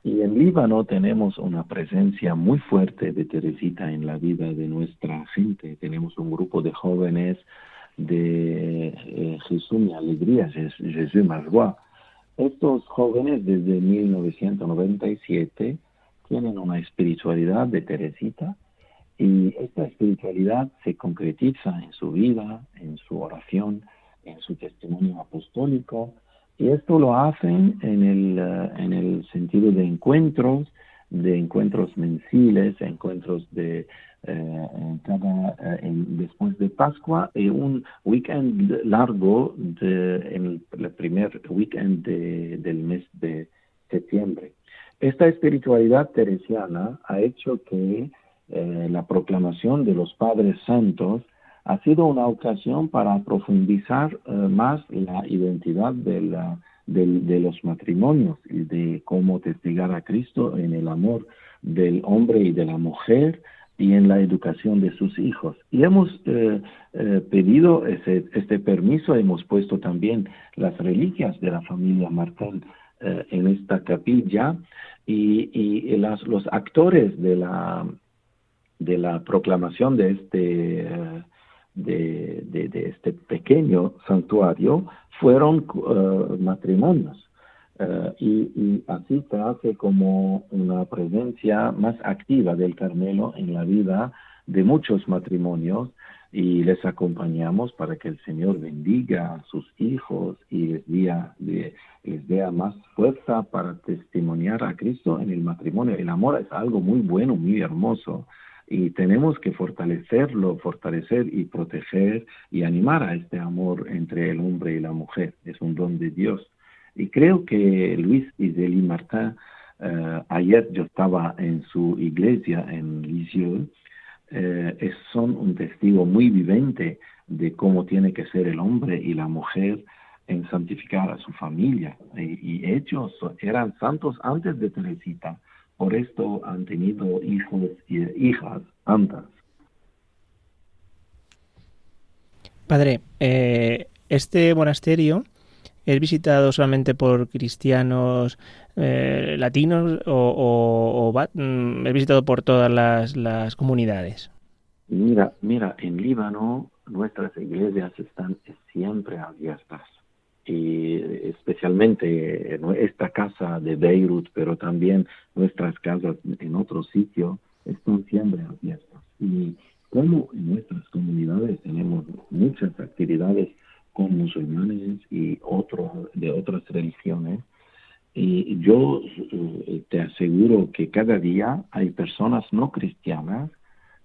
Y en Líbano tenemos una presencia muy fuerte de Teresita en la vida de nuestra gente. Tenemos un grupo de jóvenes de eh, Jesús mi alegría, Jesús Margois. Estos jóvenes desde 1997 tienen una espiritualidad de Teresita y esta espiritualidad se concretiza en su vida, en su oración, en su testimonio apostólico, y esto lo hacen en el, eh, en el sentido de encuentros de encuentros mensiles, encuentros de eh, cada, eh, después de Pascua y un weekend largo de, en el, primer weekend del mes de septiembre. Esta espiritualidad teresiana ha hecho que eh, la proclamación de los padres santos ha sido una ocasión para profundizar más la identidad de, la, de los matrimonios y de cómo testigar a Cristo en el amor del hombre y de la mujer y en la educación de sus hijos. Y hemos eh, eh, pedido ese, este permiso, hemos puesto también las reliquias de la familia Martel eh, en esta capilla y, los actores de la, de la proclamación de este, de, de, este pequeño santuario fueron matrimonios. Eh, y, así se como una presencia más activa del Carmelo en la vida de muchos matrimonios y les acompañamos para que el Señor bendiga a sus hijos y les dé, les dé más fuerza para testimoniar a Cristo en el matrimonio. El amor es algo muy bueno, muy hermoso y tenemos que fortalecerlo, fortalecer y proteger y animar a este amor entre el hombre y la mujer. Es un don de Dios. Y creo que Luis Iseli Martin, eh, ayer yo estaba en su iglesia en Lisieux, eh, son un testigo muy vivente de cómo tiene que ser el hombre y la mujer en santificar a su familia. Y, ellos eran santos antes de Teresita, por esto han tenido hijos y hijas santas. Padre, eh, este monasterio ¿Es visitado solamente por cristianos eh, latinos o, mm, es visitado por todas las, comunidades? Mira, mira, en Líbano nuestras iglesias están siempre abiertas y especialmente esta casa de Beirut, pero también nuestras casas en otro sitio están siempre abiertas. Y como en nuestras comunidades tenemos muchas actividades con musulmanes y otros de otras religiones. Y yo eh, te aseguro que cada día hay personas no cristianas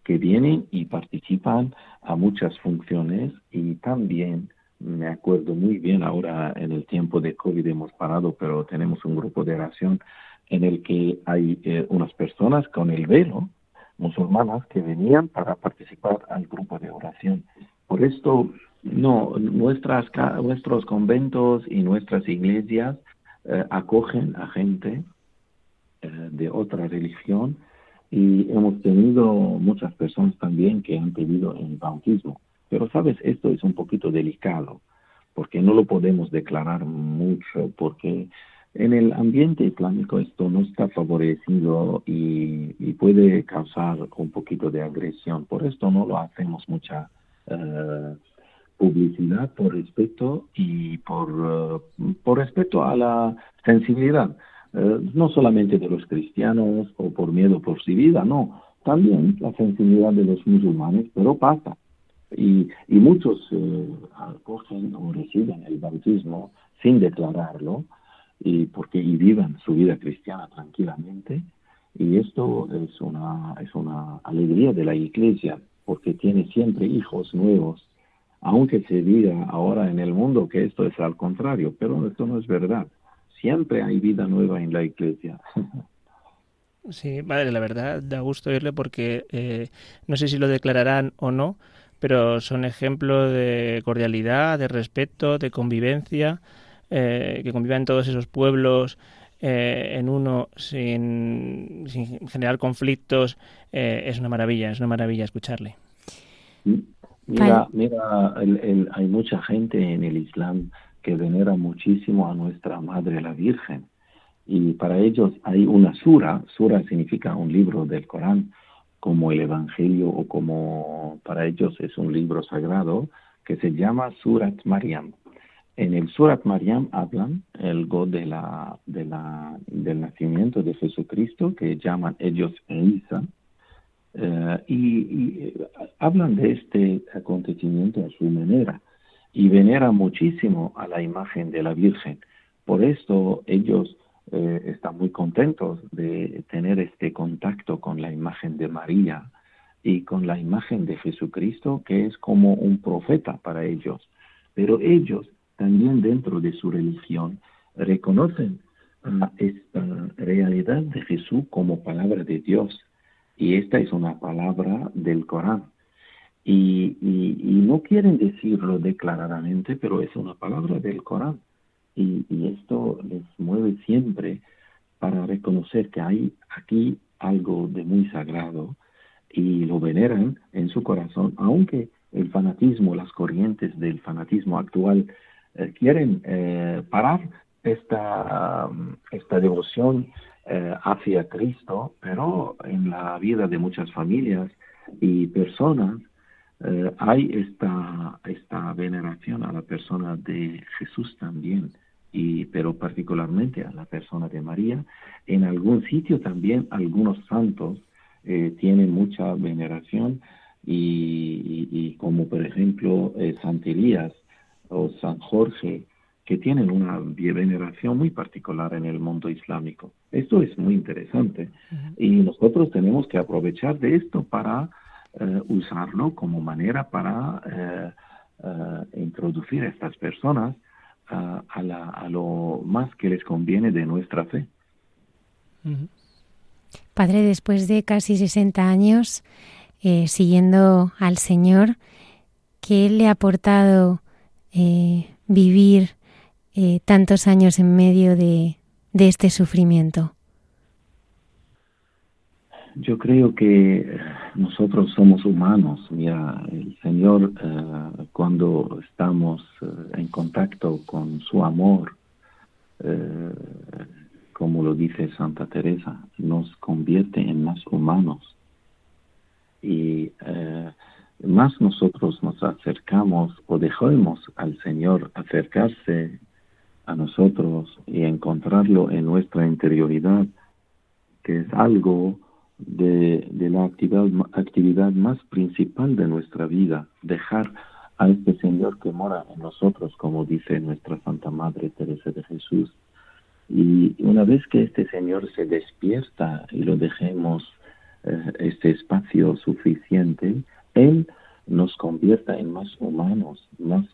que vienen y participan a muchas funciones y también me acuerdo muy bien ahora en el tiempo de COVID hemos parado, pero tenemos un grupo de oración en el que hay eh, unas personas con el velo musulmanas que venían para participar al grupo de oración. Por esto no, nuestras, nuestros conventos y nuestras iglesias eh, acogen a gente eh, de otra religión y hemos tenido muchas personas también que han pedido el bautismo. Pero sabes, esto es un poquito delicado porque no lo podemos declarar mucho porque en el ambiente islámico esto no está favorecido y, puede causar un poquito de agresión. Por esto no lo hacemos mucha eh, publicidad por respeto y por, uh, por respeto a la sensibilidad, uh, no solamente de los cristianos o por miedo por su vida, no, también la sensibilidad de los musulmanes, pero pasa. Y, y muchos uh, acogen o reciben el bautismo sin declararlo y porque y vivan su vida cristiana tranquilamente y esto es una es una alegría de la iglesia porque tiene siempre hijos nuevos aunque se diga ahora en el mundo que esto es al contrario, pero esto no es verdad. Siempre hay vida nueva en la iglesia. Sí, madre, la verdad da gusto oírle porque eh, no sé si lo declararán o no, pero son ejemplos de cordialidad, de respeto, de convivencia, eh, que convivan todos esos pueblos eh, en uno sin, sin generar conflictos. es una maravilla, es una maravilla escucharle. Mira, mira hay mucha gente en el Islam que venera muchísimo a nuestra Madre la Virgen. Y para ellos hay una sura, sura significa un libro del Corán, como el Evangelio o como para ellos es un libro sagrado que se llama Surat Mariam. En el Surat Mariam hablan de la, de la, del nacimiento de Jesucristo que llaman ellos Isa eh, y, eh, hablan de este acontecimiento a su manera y veneran muchísimo a la imagen de la Virgen. Por esto ellos eh, están muy contentos de tener este contacto con la imagen de María y con la imagen de Jesucristo, que es como un profeta para ellos. Pero ellos también dentro de su religión reconocen esta realidad de Jesús como palabra de Dios. Y esta es una palabra del Corán. Y, y, no quieren decirlo declaradamente, pero es una palabra del Corán. Y, esto les mueve siempre para reconocer que hay aquí algo de muy sagrado y lo veneran en su corazón, aunque el fanatismo, las corrientes del fanatismo actual eh, quieren eh, parar esta, um, esta devoción eh, hacia Cristo, pero en la vida de muchas familias y personas hay esta, esta veneración a la persona de Jesús también, y, pero particularmente a la persona de María. En algún sitio también algunos santos tienen mucha veneración y, como por ejemplo eh, San Elías o San Jorge, que tienen una veneración muy particular en el mundo islámico. Esto es muy interesante y nosotros tenemos que aprovechar de esto para eh, usarlo como manera para eh, introducir a estas personas a, a, lo más que les conviene de nuestra fe. Padre, después de casi 60 años, eh, siguiendo al Señor, ¿qué le ha aportado eh, vivir eh, tantos años en medio de, este sufrimiento? Yo creo que nosotros somos humanos. Mira, el Señor, cuando estamos en contacto con su amor, como lo dice Santa Teresa, nos convierte en más humanos y eh, más nosotros nos acercamos o dejamos al Señor acercarse a nosotros y encontrarlo en nuestra interioridad, que es algo de, la actividad, actividad más principal de nuestra vida, dejar a este Señor que mora en nosotros, como dice nuestra Santa Madre Teresa de Jesús. Y una vez que este Señor se despierta y lo dejemos eh, este espacio suficiente, Él nos convierta en más humanos, más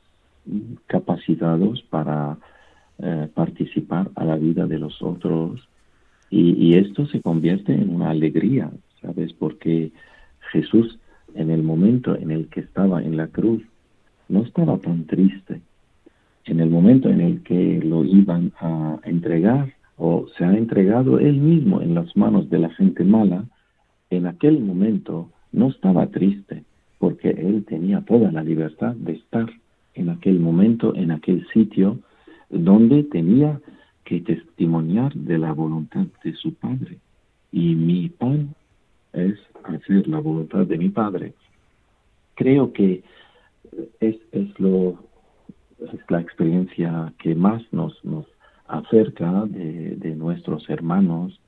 capacitados para eh, participar a la vida de los otros. Y, esto se convierte en una alegría, ¿sabes? Porque Jesús, en el momento en el que estaba en la cruz, no estaba tan triste. En el momento en el que lo iban a entregar, o se ha entregado él mismo en las manos de la gente mala, en aquel momento no estaba triste porque él tenía toda la libertad de estar en aquel momento, en aquel sitio donde tenía que testimoniar de la voluntad de su Padre. Y mi pan es hacer la voluntad de mi Padre. Creo que es, es, lo, es la experiencia que más nos, nos acerca de, de nuestros hermanos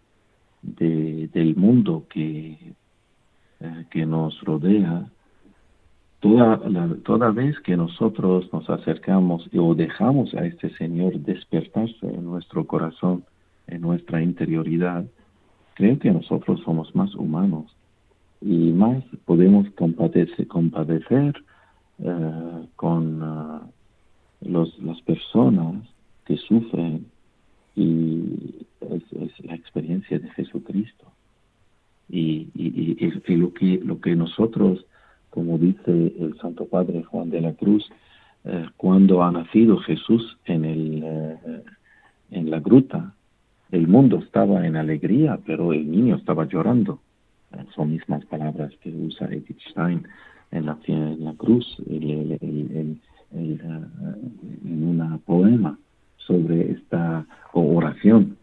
de, del mundo que, eh, que nos rodea, toda, toda vez que nosotros nos acercamos o dejamos a este Señor despertarse en nuestro corazón, en nuestra interioridad, creo que nosotros somos más humanos y más podemos compadecer, compadecer eh, con eh, los, las personas que sufren y es, la experiencia de Jesucristo. Y, y, y, lo, que, lo que nosotros, como dice el Santo Padre Juan de la Cruz, eh, cuando ha nacido Jesús en, el, eh, en la gruta, el mundo estaba en alegría, pero el niño estaba llorando. Eh, son mismas palabras que usa Edith Stein en la, en la cruz, en un poema sobre esta oración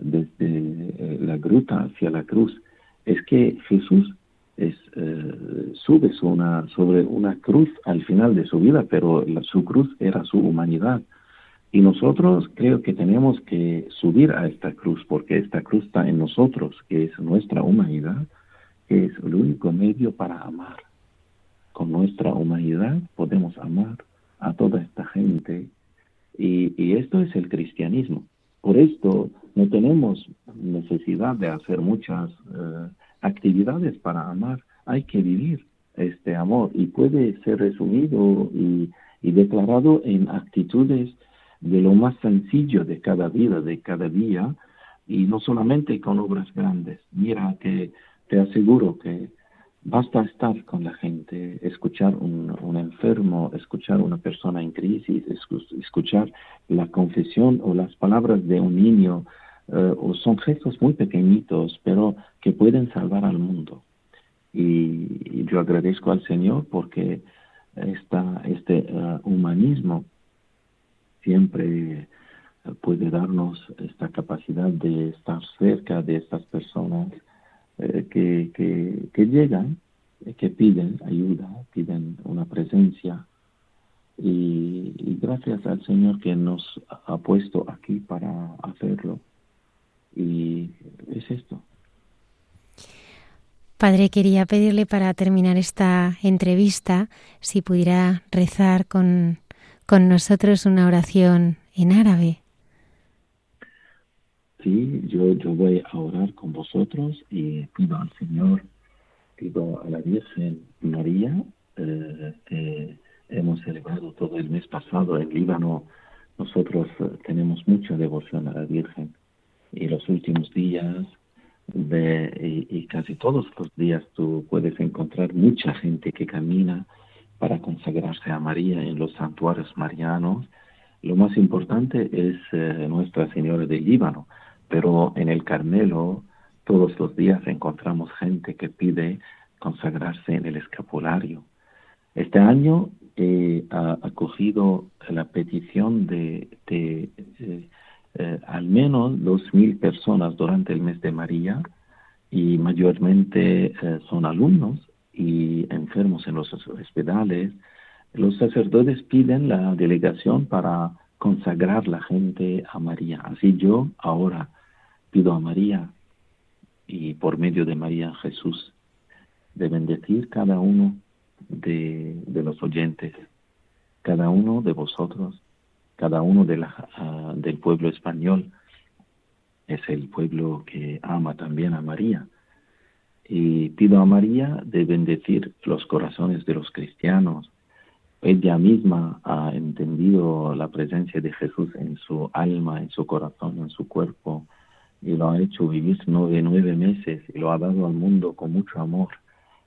desde la gruta hacia la cruz, es que Jesús es, eh, sube sobre una cruz al final de su vida, pero su cruz era su humanidad. Y nosotros creo que tenemos que subir a esta cruz, porque esta cruz está en nosotros, que es nuestra humanidad, que es el único medio para amar. Con nuestra humanidad podemos amar a toda esta gente y, esto es el cristianismo. Por esto no tenemos necesidad de hacer muchas eh, actividades para amar, hay que vivir este amor y puede ser resumido y, y declarado en actitudes de lo más sencillo de cada vida, de cada día, y no solamente con obras grandes. Mira que te aseguro que basta estar con la gente, escuchar un, un enfermo, escuchar una persona en crisis, escuchar la confesión o las palabras de un niño, eh, o son gestos muy pequeñitos, pero que pueden salvar al mundo. Y, yo agradezco al Señor porque esta, este eh, humanismo siempre puede darnos esta capacidad de estar cerca de estas personas eh, que, que, llegan, eh, que piden ayuda, piden una presencia. Y, gracias al Señor que nos ha puesto aquí para hacerlo. Y es esto. Padre, quería pedirle para terminar esta entrevista si pudiera rezar con, con nosotros una oración en árabe. Sí, yo, yo voy a orar con vosotros y pido al Señor, pido a la Virgen María, eh, que hemos celebrado todo el mes pasado en Líbano. Nosotros eh, tenemos mucha devoción a la Virgen y los últimos días de, y, casi todos los días tú puedes encontrar mucha gente que camina para consagrarse a María en los santuarios marianos. Lo más importante es eh, Nuestra Señora del Líbano pero en el Carmelo todos los días encontramos gente que pide consagrarse en el escapulario. Este año he acogido la petición de, de eh, eh, al menos dos mil personas durante el mes de María y mayormente eh, son alumnos y enfermos en los hospitales. Los sacerdotes piden la delegación para consagrar la gente a María. Así yo ahora Pido a María y por medio de María Jesús de bendecir cada uno de, los oyentes, cada uno de vosotros, cada uno de la, ah, del pueblo español. Es el pueblo que ama también a María. Y pido a María de bendecir los corazones de los cristianos. Ella misma ha entendido la presencia de Jesús en su alma, en su corazón, en su cuerpo, y lo ha hecho vivir nueve, nueve meses y lo ha dado al mundo con mucho amor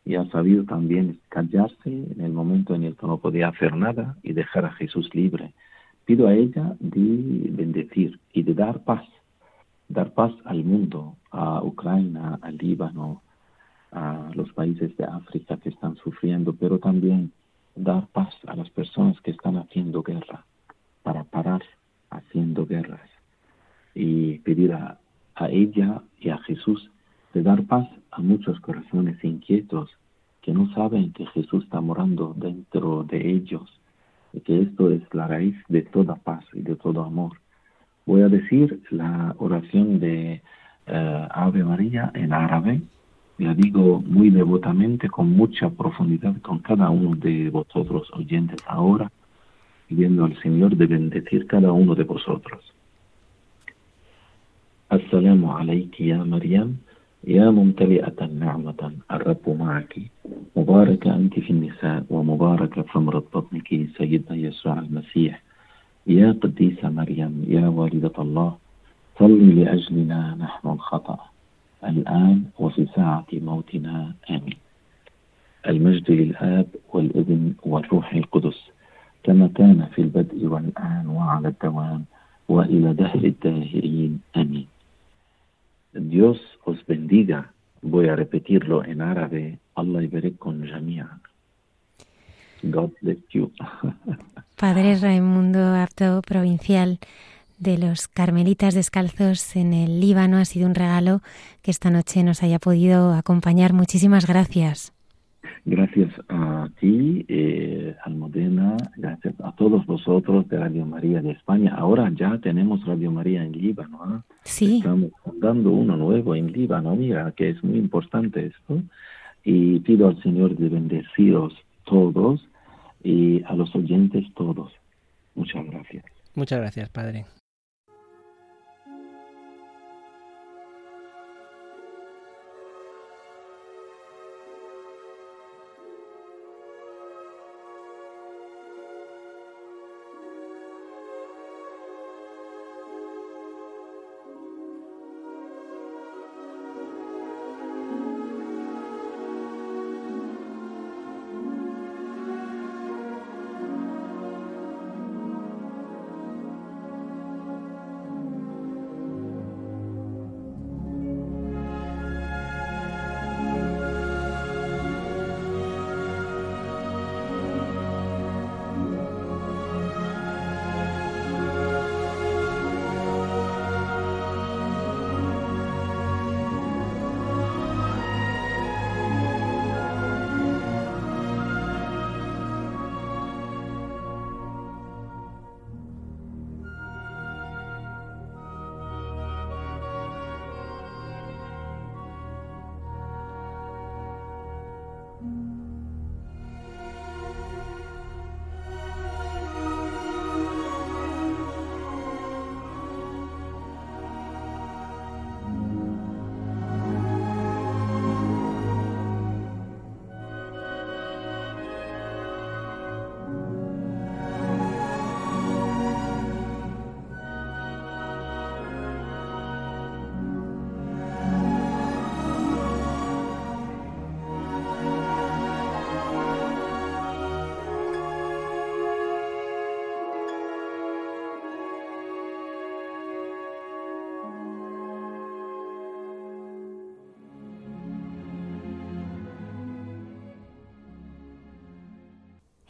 y ha sabido también callarse en el momento en el que no podía hacer nada y dejar a Jesús libre. Pido a ella de bendecir y de dar paz, dar paz al mundo, a Ucrania, al Líbano, a los países de África que están sufriendo, pero también dar paz a las personas que están haciendo guerra, para parar haciendo guerras. Y pedir a, a ella y a Jesús de dar paz a muchos corazones inquietos que no saben que Jesús está morando dentro de ellos y que esto es la raíz de toda paz y de todo amor. Voy a decir la oración de eh, Ave María en árabe, la digo muy devotamente, con mucha profundidad, con cada uno de vosotros oyentes ahora, pidiendo al Señor de bendecir cada uno de vosotros. Assalamu alayki ya Maryam. يا ممتلئة نعمة الرب معك. مباركة أنت في النساء ومباركة ثمرة بطنك سيدنا يسوع المسيح. يا قديسة مريم يا والدة الله صلي لأجلنا نحن الخطأ. الآن وفي ساعة موتنا آمين. المجد للآب والابن والروح القدس كما كان في البدء والآن وعلى الدوام وإلى دهر الداهرين آمين. Dios os bendiga. Voy a repetirlo en árabe. Allah con jamia. God bless you. Padre Raimundo Apto, provincial de los Carmelitas Descalzos en el Líbano, ha sido un regalo que esta noche nos haya podido acompañar. Muchísimas gracias. Gracias a ti, eh, Almudena, gracias a todos vosotros de Radio María de España. Ahora ya tenemos Radio María en Líbano. ¿ah? Sí. Estamos fundando uno nuevo en Líbano. Mira, que es muy importante esto. Y pido al Señor de bendeciros todos y a los oyentes todos. Muchas gracias. Muchas gracias, Padre.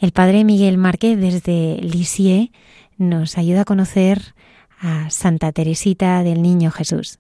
El padre Miguel Márquez desde Lisieux nos ayuda a conocer a Santa Teresita del Niño Jesús.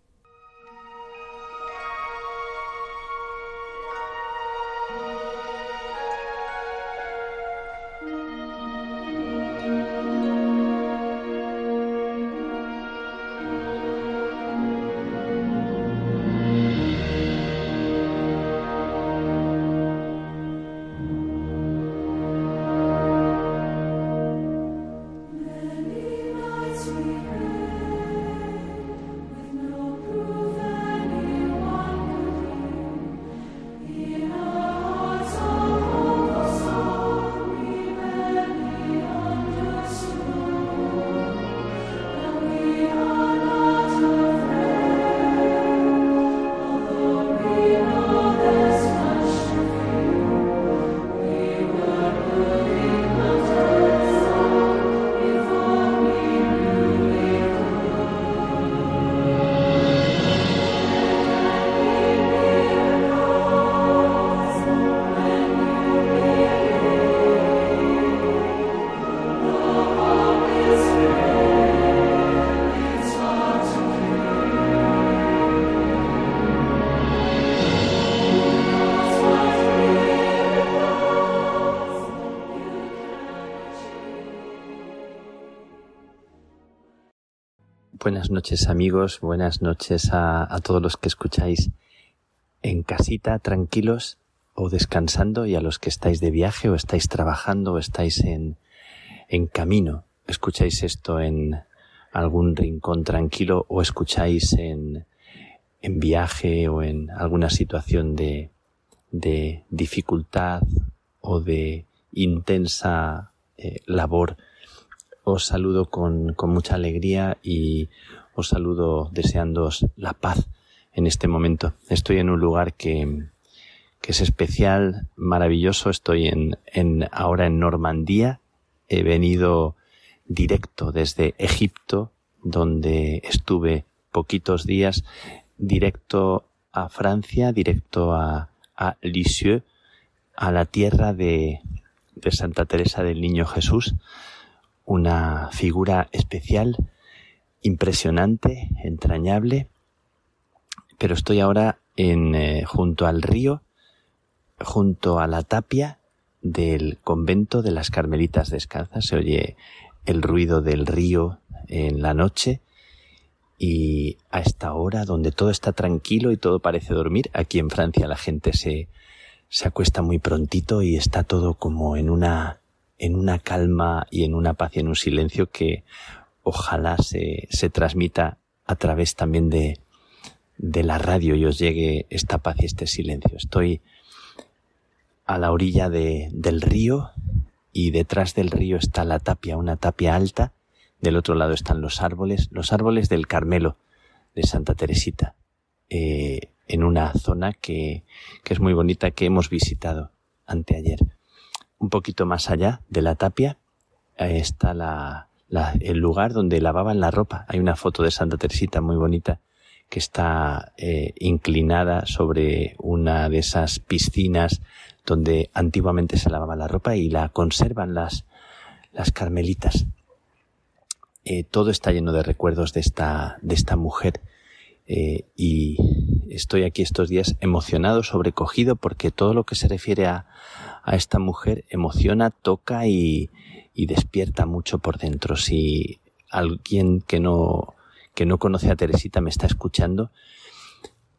Buenas noches amigos, buenas noches a, todos los que escucháis en casita, tranquilos o descansando y a los que estáis de viaje o estáis trabajando o estáis en, en camino. Escucháis esto en algún rincón tranquilo o escucháis en, en viaje o en alguna situación de, de dificultad o de intensa eh, labor os saludo con, con mucha alegría y os saludo deseándoos la paz en este momento. Estoy en un lugar que, que es especial, maravilloso. Estoy en, en, ahora en Normandía. He venido directo desde Egipto, donde estuve poquitos días, directo a Francia, directo a, a Lisieux, a la tierra de, de Santa Teresa del Niño Jesús, una figura especial, impresionante, entrañable, pero estoy ahora en, eh, junto al río, junto a la tapia del convento de las Carmelitas Descalzas. Se oye el ruido del río en la noche y a esta hora donde todo está tranquilo y todo parece dormir, aquí en Francia la gente se, se acuesta muy prontito y está todo como en una en una calma y en una paz y en un silencio que ojalá se, se transmita a través también de, de la radio y os llegue esta paz y este silencio. Estoy a la orilla de, del río y detrás del río está la tapia, una tapia alta. Del otro lado están los árboles, los árboles del Carmelo de Santa Teresita, eh, en una zona que, que es muy bonita que hemos visitado anteayer un poquito más allá de la tapia está la, el lugar donde lavaban la ropa. Hay una foto de Santa Teresita muy bonita que está eh, inclinada sobre una de esas piscinas donde antiguamente se lavaba la ropa y la conservan las, las carmelitas. Eh, todo está lleno de recuerdos de esta, de esta mujer eh, y estoy aquí estos días emocionado, sobrecogido porque todo lo que se refiere a, a esta mujer emociona, toca y, despierta mucho por dentro. Si alguien que no, que no conoce a Teresita me está escuchando,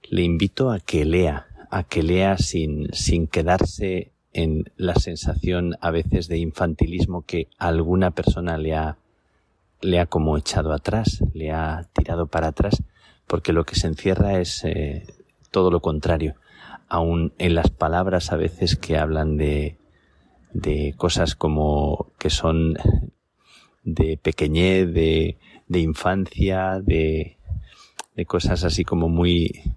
le invito a que lea, a que lea sin, sin quedarse en la sensación a veces de infantilismo que alguna persona le ha, le ha como echado atrás, le ha tirado para atrás, porque lo que se encierra es eh, todo lo contrario aún en las palabras a veces que hablan de, de cosas como que son de pequeñez, de, de infancia, de, de cosas así como muy,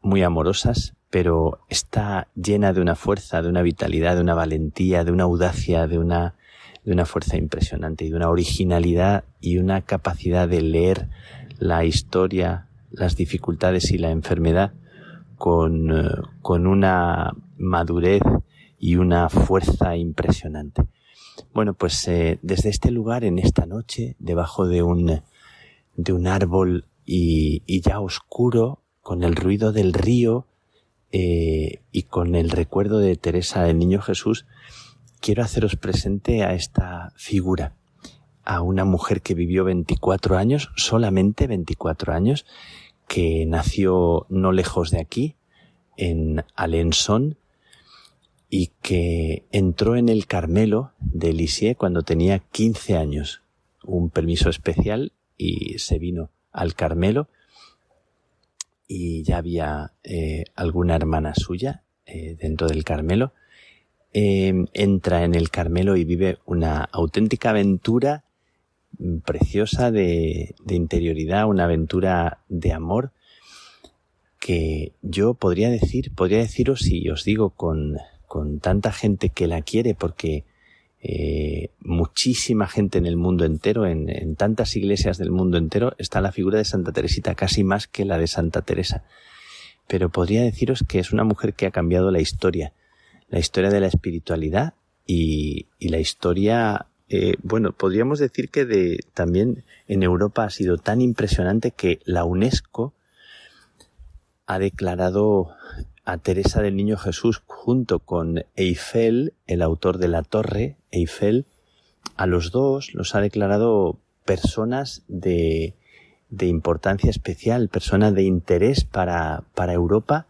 muy amorosas, pero está llena de una fuerza, de una vitalidad, de una valentía, de una audacia, de una, de una fuerza impresionante y de una originalidad y una capacidad de leer la historia, las dificultades y la enfermedad con, eh, con una madurez y una fuerza impresionante. Bueno, pues eh, desde este lugar, en esta noche, debajo de un, de un árbol y, y ya oscuro, con el ruido del río eh, y con el recuerdo de Teresa del Niño Jesús, quiero haceros presente a esta figura, a una mujer que vivió 24 años, solamente 24 años, que nació no lejos de aquí, en Alençon, y que entró en el Carmelo de Lisieux cuando tenía 15 años, un permiso especial y se vino al Carmelo y ya había eh, alguna hermana suya eh, dentro del Carmelo. Em, entra en el Carmelo y vive una auténtica aventura preciosa de, de interioridad, una aventura de amor que yo podría decir, podría deciros si os digo con, con tanta gente que la quiere porque eh, muchísima gente en el mundo entero, en, en, tantas iglesias del mundo entero, está la figura de Santa Teresita, casi más que la de Santa Teresa. Pero podría deciros que es una mujer que ha cambiado la historia, la historia de la espiritualidad y, y la historia, eh, bueno, podríamos decir que también en Europa ha sido tan impresionante que la UNESCO ha declarado a Teresa del Niño Jesús junto con Eiffel, el autor de la torre, Eiffel, a los dos los ha declarado personas de, importancia especial, personas de interés para, para Europa,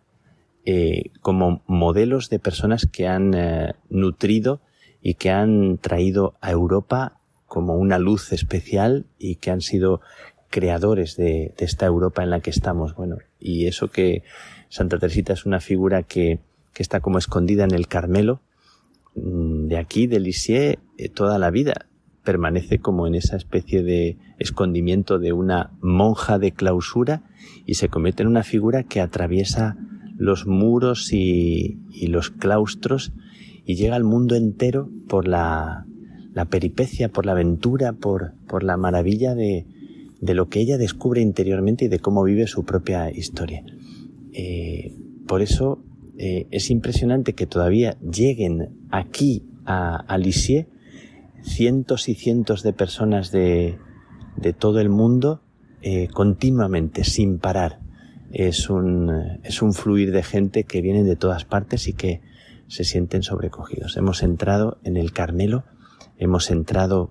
eh, como modelos de personas que han eh, nutrido y que han traído a Europa como una luz especial y que han sido creadores de, esta Europa en la que estamos. Bueno, y eso que Santa Teresita es una figura que, que está como escondida en el Carmelo, mm, de aquí, de Lisieux, eh, toda la vida. Permanece como en esa especie de escondimiento de una monja de clausura y se convierte en una figura que atraviesa los muros y los claustros y llega al mundo entero por la, la peripecia, por la aventura, por, por la maravilla de, de lo que ella descubre interiormente y de cómo vive su propia historia. Eh, por eso eh, es impresionante que todavía lleguen aquí a, a cientos y cientos de personas de, de todo el mundo eh, continuamente, sin parar. Es un, es un fluir de gente que viene de todas partes y que se sienten sobrecogidos. Hemos entrado en el Carmelo, hemos entrado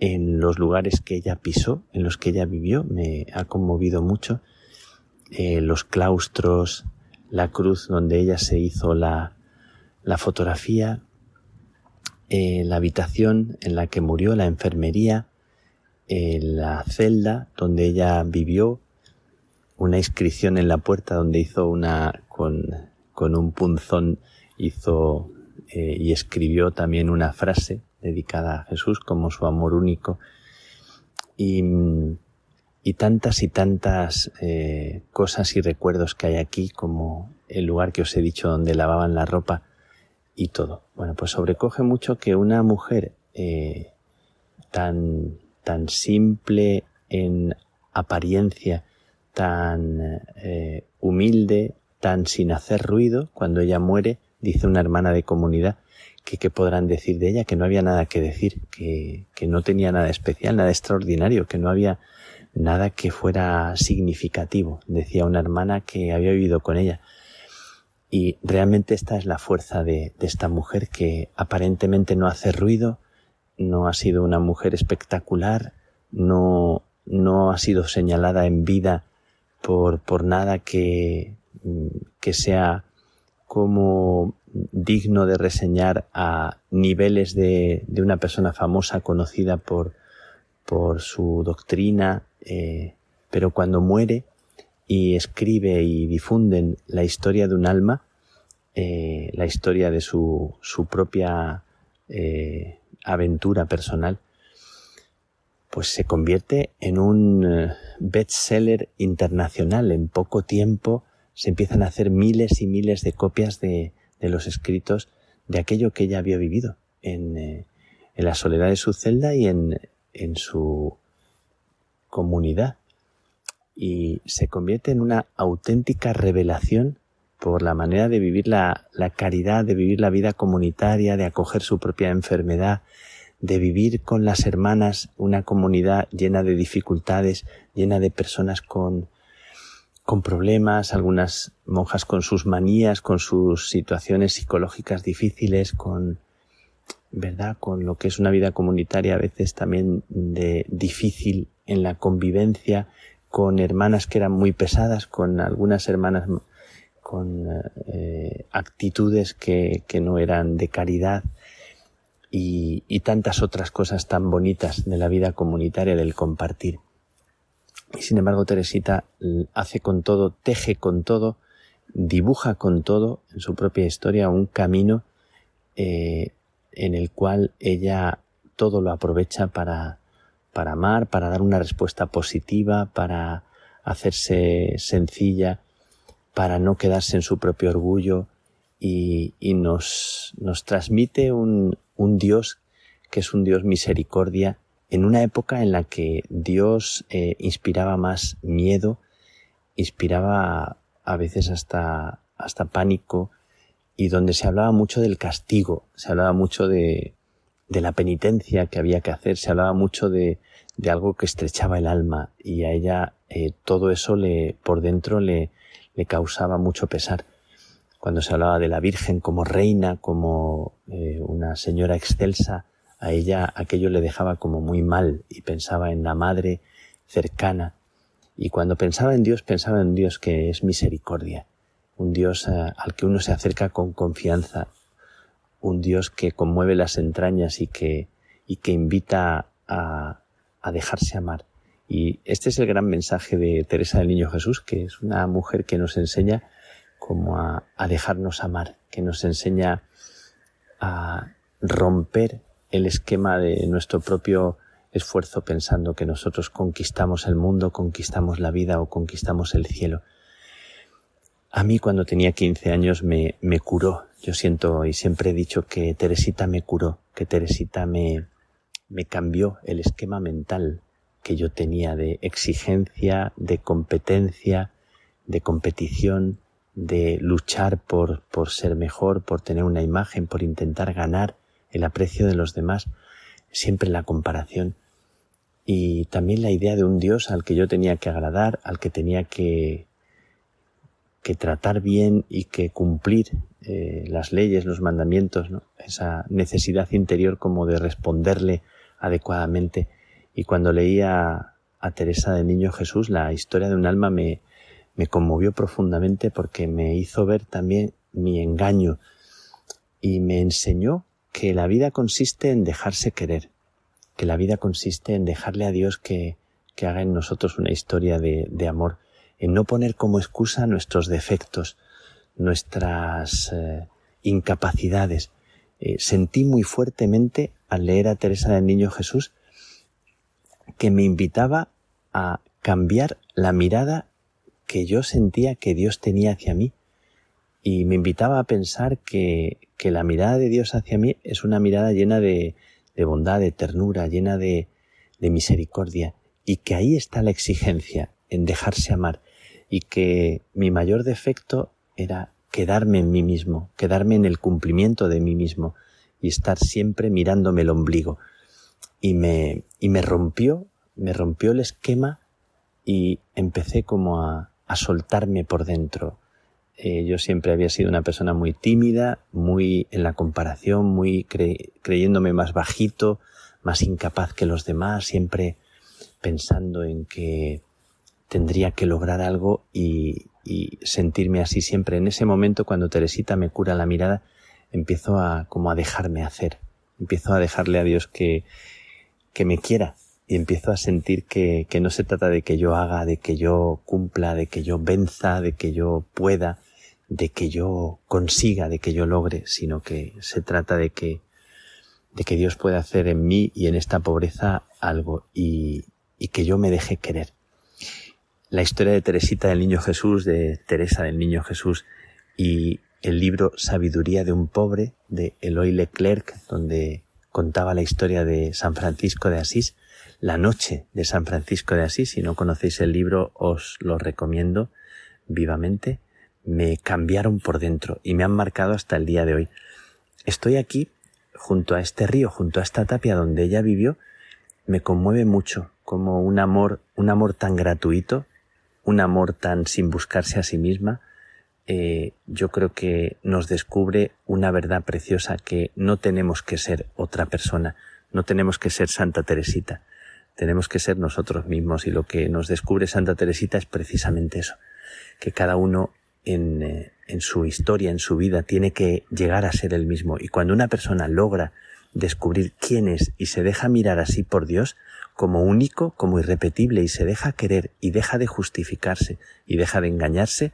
en los lugares que ella pisó, en los que ella vivió, me ha conmovido mucho eh, los claustros, la cruz donde ella se hizo la, la fotografía, eh, la habitación en la que murió, la enfermería, eh, la celda donde ella vivió, una inscripción en la puerta donde hizo una, con, con un punzón hizo eh, y escribió también una frase dedicada a Jesús como su amor único. Y, y tantas y tantas eh, cosas y recuerdos que hay aquí, como el lugar que os he dicho donde lavaban la ropa y todo. Bueno, pues sobrecoge mucho que una mujer eh, tan, tan simple en apariencia, tan humilde, tan sin hacer ruido, cuando ella muere, dice una hermana de comunidad, que qué podrán decir de ella, que no había nada que decir, que, que no tenía nada especial, nada extraordinario, que no había nada que fuera significativo, decía una hermana que había vivido con ella. Y realmente esta es la fuerza de, de, esta mujer que aparentemente no hace ruido, no ha sido una mujer espectacular, no, no ha sido señalada en vida por, por nada que, que sea como digno de reseñar a niveles de, una persona famosa conocida por, su doctrina, eh, pero cuando muere y escribe y difunden la historia de un alma, eh, la historia de su, propia eh, aventura personal, pues se convierte en un bestseller internacional. En poco tiempo se empiezan a hacer miles y miles de copias de, de los escritos de aquello que ella había vivido en, eh, en la soledad de su celda y en, en su comunidad. Y se convierte en una auténtica revelación por la manera de vivir la, la caridad, de vivir la vida comunitaria, de acoger su propia enfermedad, de vivir con las hermanas una comunidad llena de dificultades, llena de personas con, con problemas, algunas monjas con sus manías, con sus situaciones psicológicas difíciles, con, ¿verdad? Con lo que es una vida comunitaria a veces también de difícil en la convivencia, con hermanas que eran muy pesadas, con algunas hermanas con eh, actitudes que, que, no eran de caridad y, y tantas otras cosas tan bonitas de la vida comunitaria, del compartir. Y sin embargo, Teresita hace con todo, teje con todo, dibuja con todo en su propia historia un camino eh, en el cual ella todo lo aprovecha para, para amar, para dar una respuesta positiva, para hacerse sencilla, para no quedarse en su propio orgullo y, y nos, nos transmite un, un Dios que es un Dios misericordia en una época en la que Dios eh, inspiraba más miedo, inspiraba a veces hasta, hasta pánico y donde se hablaba mucho del castigo, se hablaba mucho de, de la penitencia que había que hacer, se hablaba mucho de, de algo que estrechaba el alma y a ella eh, todo eso le, por dentro le, le causaba mucho pesar. Cuando se hablaba de la Virgen como reina, como eh, una señora excelsa, a ella aquello le dejaba como muy mal y pensaba en la madre cercana. Y cuando pensaba en Dios, pensaba en Dios que es misericordia, un Dios eh, al que uno se acerca con confianza, un Dios que conmueve las entrañas y que, y que invita a, a dejarse amar. Y este es el gran mensaje de Teresa del Niño Jesús, que es una mujer que nos enseña como a, a dejarnos amar, que nos enseña a romper el esquema de nuestro propio esfuerzo pensando que nosotros conquistamos el mundo, conquistamos la vida o conquistamos el cielo. A mí cuando tenía 15 años me, me curó. Yo siento y siempre he dicho que Teresita me curó, que Teresita me, me cambió el esquema mental que yo tenía de exigencia, de competencia, de competición, de luchar por, por ser mejor, por tener una imagen, por intentar ganar el aprecio de los demás, siempre la comparación y también la idea de un Dios al que yo tenía que agradar, al que tenía que, que tratar bien y que cumplir eh, las leyes, los mandamientos, ¿no? esa necesidad interior como de responderle adecuadamente. Y cuando leía a Teresa de Niño Jesús, la historia de un alma me, me conmovió profundamente porque me hizo ver también mi engaño y me enseñó que la vida consiste en dejarse querer, que la vida consiste en dejarle a Dios que, que haga en nosotros una historia de, de, amor, en no poner como excusa nuestros defectos, nuestras eh, incapacidades. Eh, sentí muy fuertemente al leer a Teresa del Niño Jesús que me invitaba a cambiar la mirada que yo sentía que Dios tenía hacia mí y me invitaba a pensar que, que la mirada de Dios hacia mí es una mirada llena de, de bondad, de ternura, llena de, de misericordia, y que ahí está la exigencia en dejarse amar, y que mi mayor defecto era quedarme en mí mismo, quedarme en el cumplimiento de mí mismo, y estar siempre mirándome el ombligo. Y me, y me rompió, me rompió el esquema y empecé como a, a soltarme por dentro, eh, yo siempre había sido una persona muy tímida, muy en la comparación, muy cre creyéndome más bajito, más incapaz que los demás, siempre pensando en que tendría que lograr algo y, y, sentirme así siempre. En ese momento, cuando Teresita me cura la mirada, empiezo a como a dejarme hacer, empiezo a dejarle a Dios que, que me quiera y empiezo a sentir que, que no se trata de que yo haga, de que yo cumpla, de que yo venza, de que yo pueda, de que yo consiga, de que yo logre, sino que se trata de que, de que Dios pueda hacer en mí y en esta pobreza algo y, y que yo me deje querer. La historia de Teresita del Niño Jesús, de Teresa del Niño Jesús y el libro Sabiduría de un pobre de Eloy Leclerc, donde contaba la historia de San Francisco de Asís, la noche de San Francisco de Asís. Si no conocéis el libro, os lo recomiendo vivamente me cambiaron por dentro y me han marcado hasta el día de hoy. Estoy aquí junto a este río, junto a esta tapia donde ella vivió, me conmueve mucho como un amor, un amor tan gratuito, un amor tan sin buscarse a sí misma, eh, yo creo que nos descubre una verdad preciosa que no tenemos que ser otra persona, no tenemos que ser Santa Teresita, tenemos que ser nosotros mismos y lo que nos descubre Santa Teresita es precisamente eso, que cada uno en, eh, en su historia, en su vida, tiene que llegar a ser el mismo. Y cuando una persona logra descubrir quién es y se deja mirar así por Dios, como único, como irrepetible y se deja querer y deja de justificarse y deja de engañarse,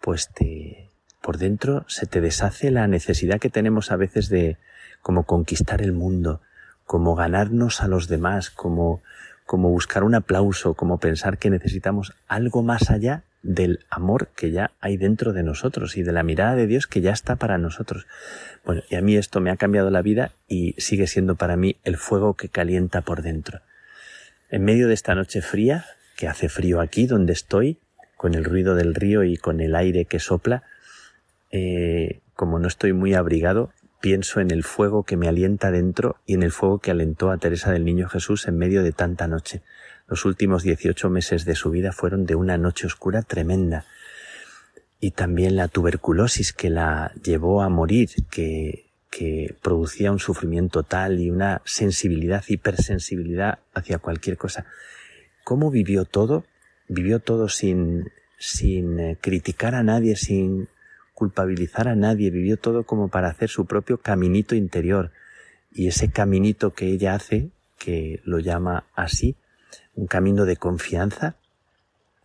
pues te, por dentro se te deshace la necesidad que tenemos a veces de como conquistar el mundo, como ganarnos a los demás, como, como buscar un aplauso, como pensar que necesitamos algo más allá del amor que ya hay dentro de nosotros y de la mirada de Dios que ya está para nosotros. Bueno, y a mí esto me ha cambiado la vida y sigue siendo para mí el fuego que calienta por dentro. En medio de esta noche fría, que hace frío aquí donde estoy, con el ruido del río y con el aire que sopla, eh, como no estoy muy abrigado, pienso en el fuego que me alienta dentro y en el fuego que alentó a Teresa del Niño Jesús en medio de tanta noche. Los últimos 18 meses de su vida fueron de una noche oscura tremenda. Y también la tuberculosis que la llevó a morir, que, que producía un sufrimiento tal y una sensibilidad, hipersensibilidad hacia cualquier cosa. ¿Cómo vivió todo? Vivió todo sin, sin eh, criticar a nadie, sin culpabilizar a nadie, vivió todo como para hacer su propio caminito interior. Y ese caminito que ella hace, que lo llama así, un camino de confianza,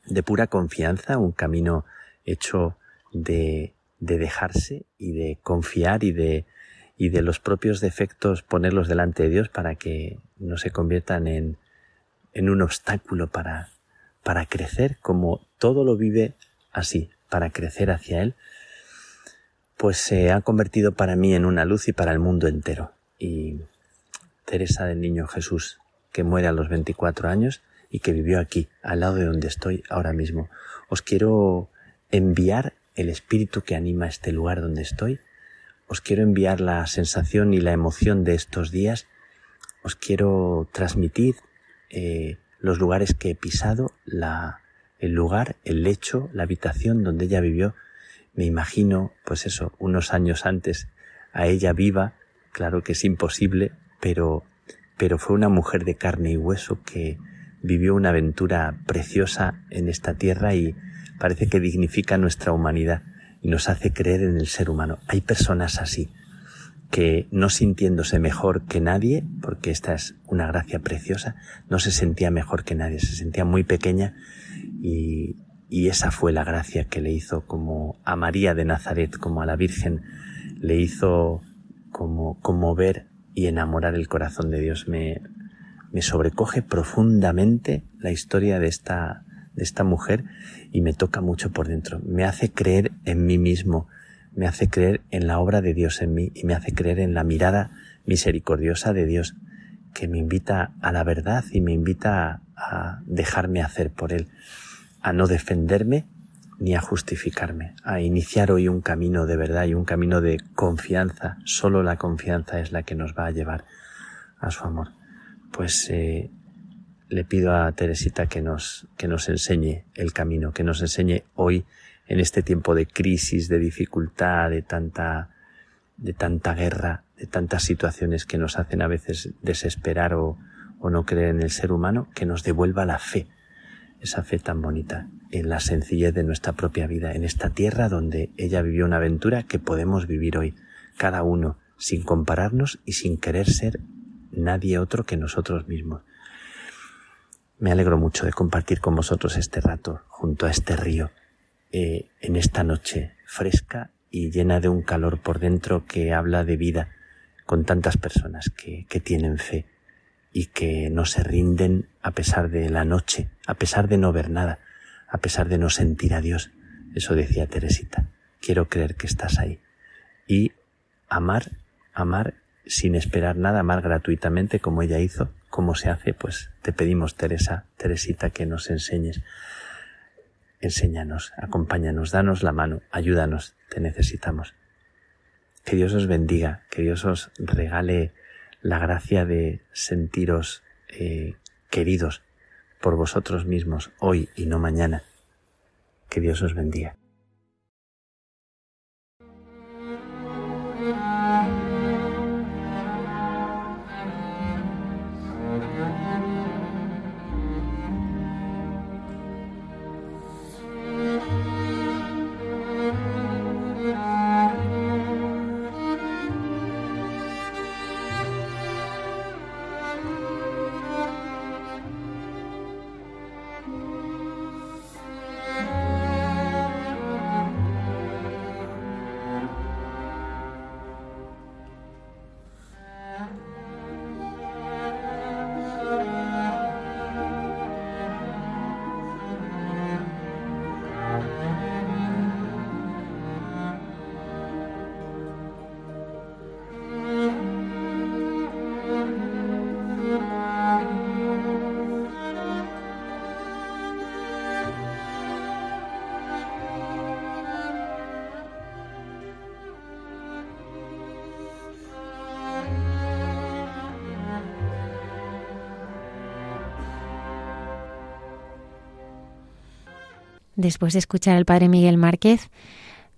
de pura confianza, un camino hecho de, de dejarse y de confiar y de, y de los propios defectos ponerlos delante de Dios para que no se conviertan en, en un obstáculo para, para crecer, como todo lo vive así, para crecer hacia Él, pues se ha convertido para mí en una luz y para el mundo entero. Y Teresa del Niño Jesús que muere a los 24 años y que vivió aquí, al lado de donde estoy ahora mismo. Os quiero enviar el espíritu que anima este lugar donde estoy. Os quiero enviar la sensación y la emoción de estos días. Os quiero transmitir eh, los lugares que he pisado, la, el lugar, el lecho, la habitación donde ella vivió. Me imagino, pues eso, unos años antes a ella viva. Claro que es imposible, pero pero fue una mujer de carne y hueso que vivió una aventura preciosa en esta tierra y parece que dignifica nuestra humanidad y nos hace creer en el ser humano. Hay personas así, que no sintiéndose mejor que nadie, porque esta es una gracia preciosa, no se sentía mejor que nadie, se sentía muy pequeña y, y esa fue la gracia que le hizo como a María de Nazaret, como a la Virgen, le hizo como, como ver y enamorar el corazón de Dios. Me, me sobrecoge profundamente la historia de esta, de esta mujer y me toca mucho por dentro. Me hace creer en mí mismo, me hace creer en la obra de Dios en mí y me hace creer en la mirada misericordiosa de Dios que me invita a la verdad y me invita a dejarme hacer por Él, a no defenderme, ni a justificarme, a iniciar hoy un camino de verdad y un camino de confianza. Solo la confianza es la que nos va a llevar a su amor. Pues eh, le pido a Teresita que nos, que nos enseñe el camino, que nos enseñe hoy en este tiempo de crisis, de dificultad, de tanta, de tanta guerra, de tantas situaciones que nos hacen a veces desesperar o, o no creer en el ser humano, que nos devuelva la fe, esa fe tan bonita en la sencillez de nuestra propia vida, en esta tierra donde ella vivió una aventura que podemos vivir hoy, cada uno, sin compararnos y sin querer ser nadie otro que nosotros mismos. Me alegro mucho de compartir con vosotros este rato junto a este río, eh, en esta noche fresca y llena de un calor por dentro que habla de vida, con tantas personas que, que tienen fe y que no se rinden a pesar de la noche, a pesar de no ver nada, a pesar de no sentir a Dios. Eso decía Teresita. Quiero creer que estás ahí. Y amar, amar sin esperar nada, amar gratuitamente como ella hizo. ¿Cómo se hace? Pues te pedimos, Teresa, Teresita, que nos enseñes. enséñanos, acompáñanos, danos la mano, ayúdanos, te necesitamos. Que Dios os bendiga, que Dios os regale la gracia de sentiros eh, queridos por vosotros mismos hoy y no mañana. Que Dios os bendiga. Después de escuchar al padre Miguel Márquez,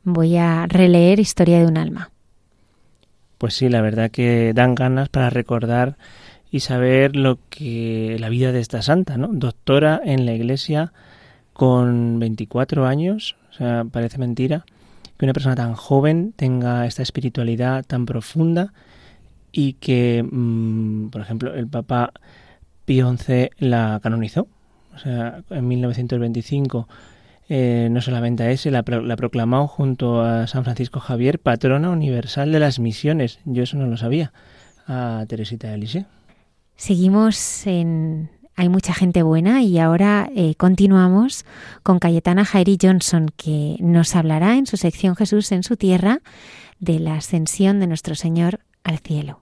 voy a releer Historia de un alma. Pues sí, la verdad que dan ganas para recordar y saber lo que la vida de esta santa, ¿no? Doctora en la Iglesia con 24 años, o sea, parece mentira que una persona tan joven tenga esta espiritualidad tan profunda y que, mm, por ejemplo, el Papa Pío XI la canonizó. O sea, en 1925 eh, no solamente a ese, la, proclamó junto a San Francisco Javier patrona universal de las misiones. Yo eso no lo sabía. A Teresita de. Seguimos en Hay mucha gente buena y ahora eh, continuamos con Cayetana Jairi Johnson que nos hablará en su sección Jesús en su tierra de la ascensión de nuestro Señor al cielo.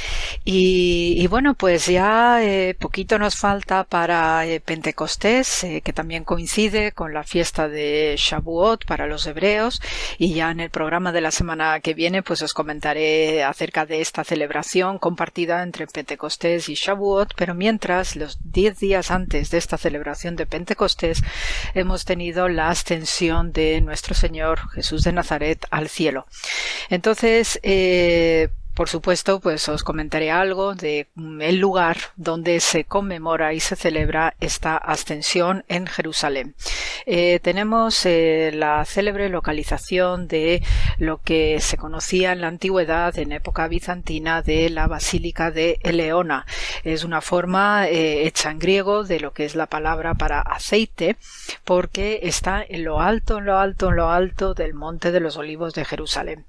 Y, bueno, pues ya eh, poquito nos falta para eh, Pentecostés, eh, que también coincide con la fiesta de Shavuot para los hebreos. Y ya en el programa de la semana que viene, pues os comentaré acerca de esta celebración compartida entre Pentecostés y Shavuot. Pero mientras, los diez días antes de esta celebración de Pentecostés, hemos tenido la ascensión de nuestro Señor Jesús de Nazaret al cielo. Entonces, eh, por supuesto, pues os comentaré algo de el lugar donde se conmemora y se celebra esta ascensión en Jerusalén. Eh, tenemos eh, la célebre localización de lo que se conocía en la antigüedad, en época bizantina, de la Basílica de Eleona. Es una forma eh, hecha en griego de lo que es la palabra para aceite, porque está en lo alto, en lo alto, en lo alto del Monte de los Olivos de Jerusalén.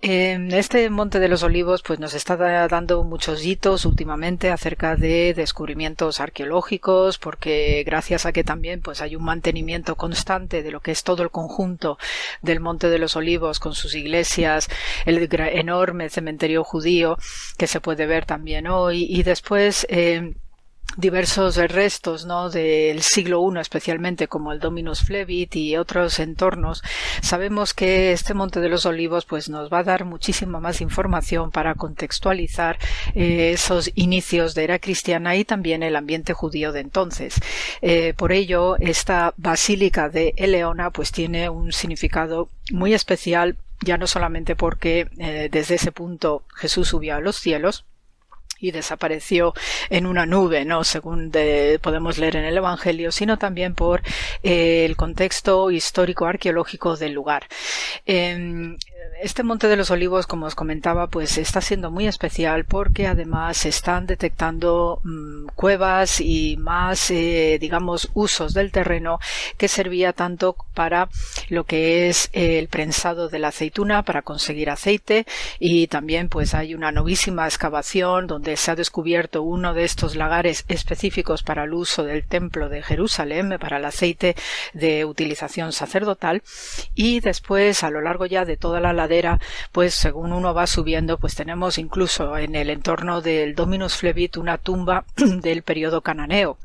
Este Monte de los Olivos Pues nos está dando muchos hitos últimamente acerca de descubrimientos arqueológicos porque gracias a que también pues hay un mantenimiento constante de lo que es todo el conjunto del Monte de los Olivos con sus iglesias, el enorme cementerio judío que se puede ver también hoy. Y después eh, diversos restos ¿no? del siglo I especialmente como el Dominus Flevit y otros entornos sabemos que este Monte de los Olivos pues nos va a dar muchísima más información para contextualizar eh, esos inicios de era cristiana y también el ambiente judío de entonces eh, por ello esta basílica de Eleona pues tiene un significado muy especial ya no solamente porque eh, desde ese punto Jesús subió a los cielos y desapareció en una nube, ¿no? Según podemos leer en el Evangelio, sino también por eh, el contexto histórico arqueológico del lugar. Em, este Monte de los Olivos, como os comentaba, pues está siendo muy especial porque además se están detectando mm, cuevas y más, eh, digamos, usos del terreno que servía tanto para lo que es el prensado de la aceituna para conseguir aceite. Y también pues hay una novísima excavación donde se ha descubierto uno de estos lagares específicos para el uso del templo de Jerusalén para el aceite de utilización sacerdotal. Y después a lo largo ya de toda la pues según uno va subiendo, pues tenemos incluso en el entorno del Dominus Flevit una tumba del periodo cananeo.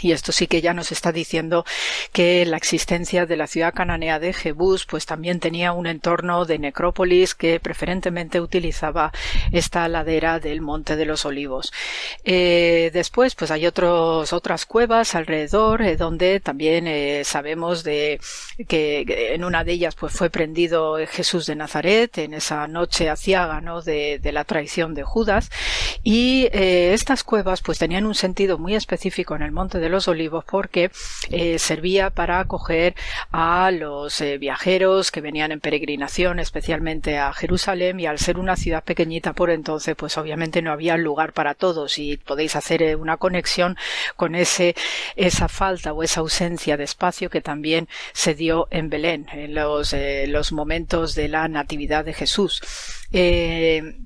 Y esto sí que ya nos está diciendo que la existencia de la ciudad cananea de Jebús pues también tenía un entorno de necrópolis que preferentemente utilizaba esta ladera del Monte de los Olivos. Eh, después pues hay otros, otras cuevas alrededor eh, donde también eh, sabemos de que en una de ellas pues fue prendido Jesús de Nazaret en esa noche aciaga ¿no? de, de la traición de Judas y estas cuevas pues tenían un sentido muy específico en el Monte los Olivos porque eh, servía para acoger a los eh, viajeros que venían en peregrinación, especialmente a Jerusalén, y al ser una ciudad pequeñita por entonces, pues obviamente no había lugar para todos y podéis hacer eh, una conexión con ese, esa falta o esa ausencia de espacio que también se dio en Belén, en los, los momentos de la Natividad de Jesús.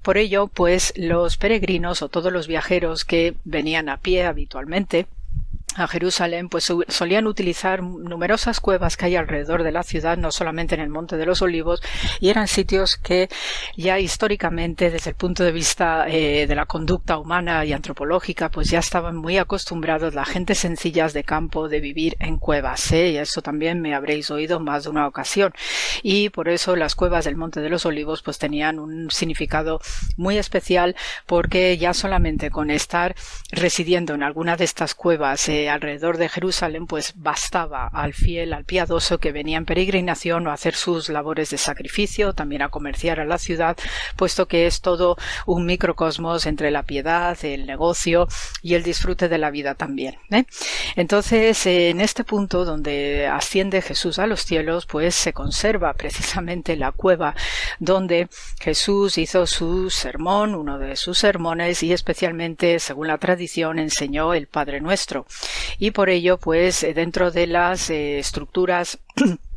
por ello, pues los peregrinos o todos los viajeros que venían a pie habitualmente a Jerusalén, pues solían utilizar numerosas cuevas que hay alrededor de la ciudad, no solamente en el Monte de los Olivos, y eran sitios que ya históricamente, desde el punto de vista eh, de la conducta humana y antropológica, pues ya estaban muy acostumbrados la gente sencillas de campo de vivir en cuevas, ¿eh? y eso también me habréis oído más de una ocasión. Y por eso las cuevas del Monte de los Olivos pues tenían un significado muy especial porque ya solamente con estar residiendo en alguna de estas cuevas eh, alrededor de Jerusalén, pues bastaba al fiel, al piadoso que venía en peregrinación o a hacer sus labores de sacrificio, también a comerciar a la ciudad, puesto que es todo un microcosmos entre la piedad, el negocio y el disfrute de la vida también. ¿eh? Entonces, en este punto donde asciende Jesús a los cielos, pues se conserva precisamente la cueva donde Jesús hizo su sermón, uno de sus sermones, y especialmente, según la tradición, enseñó el Padre Nuestro y por ello pues eh, dentro de las eh, estructuras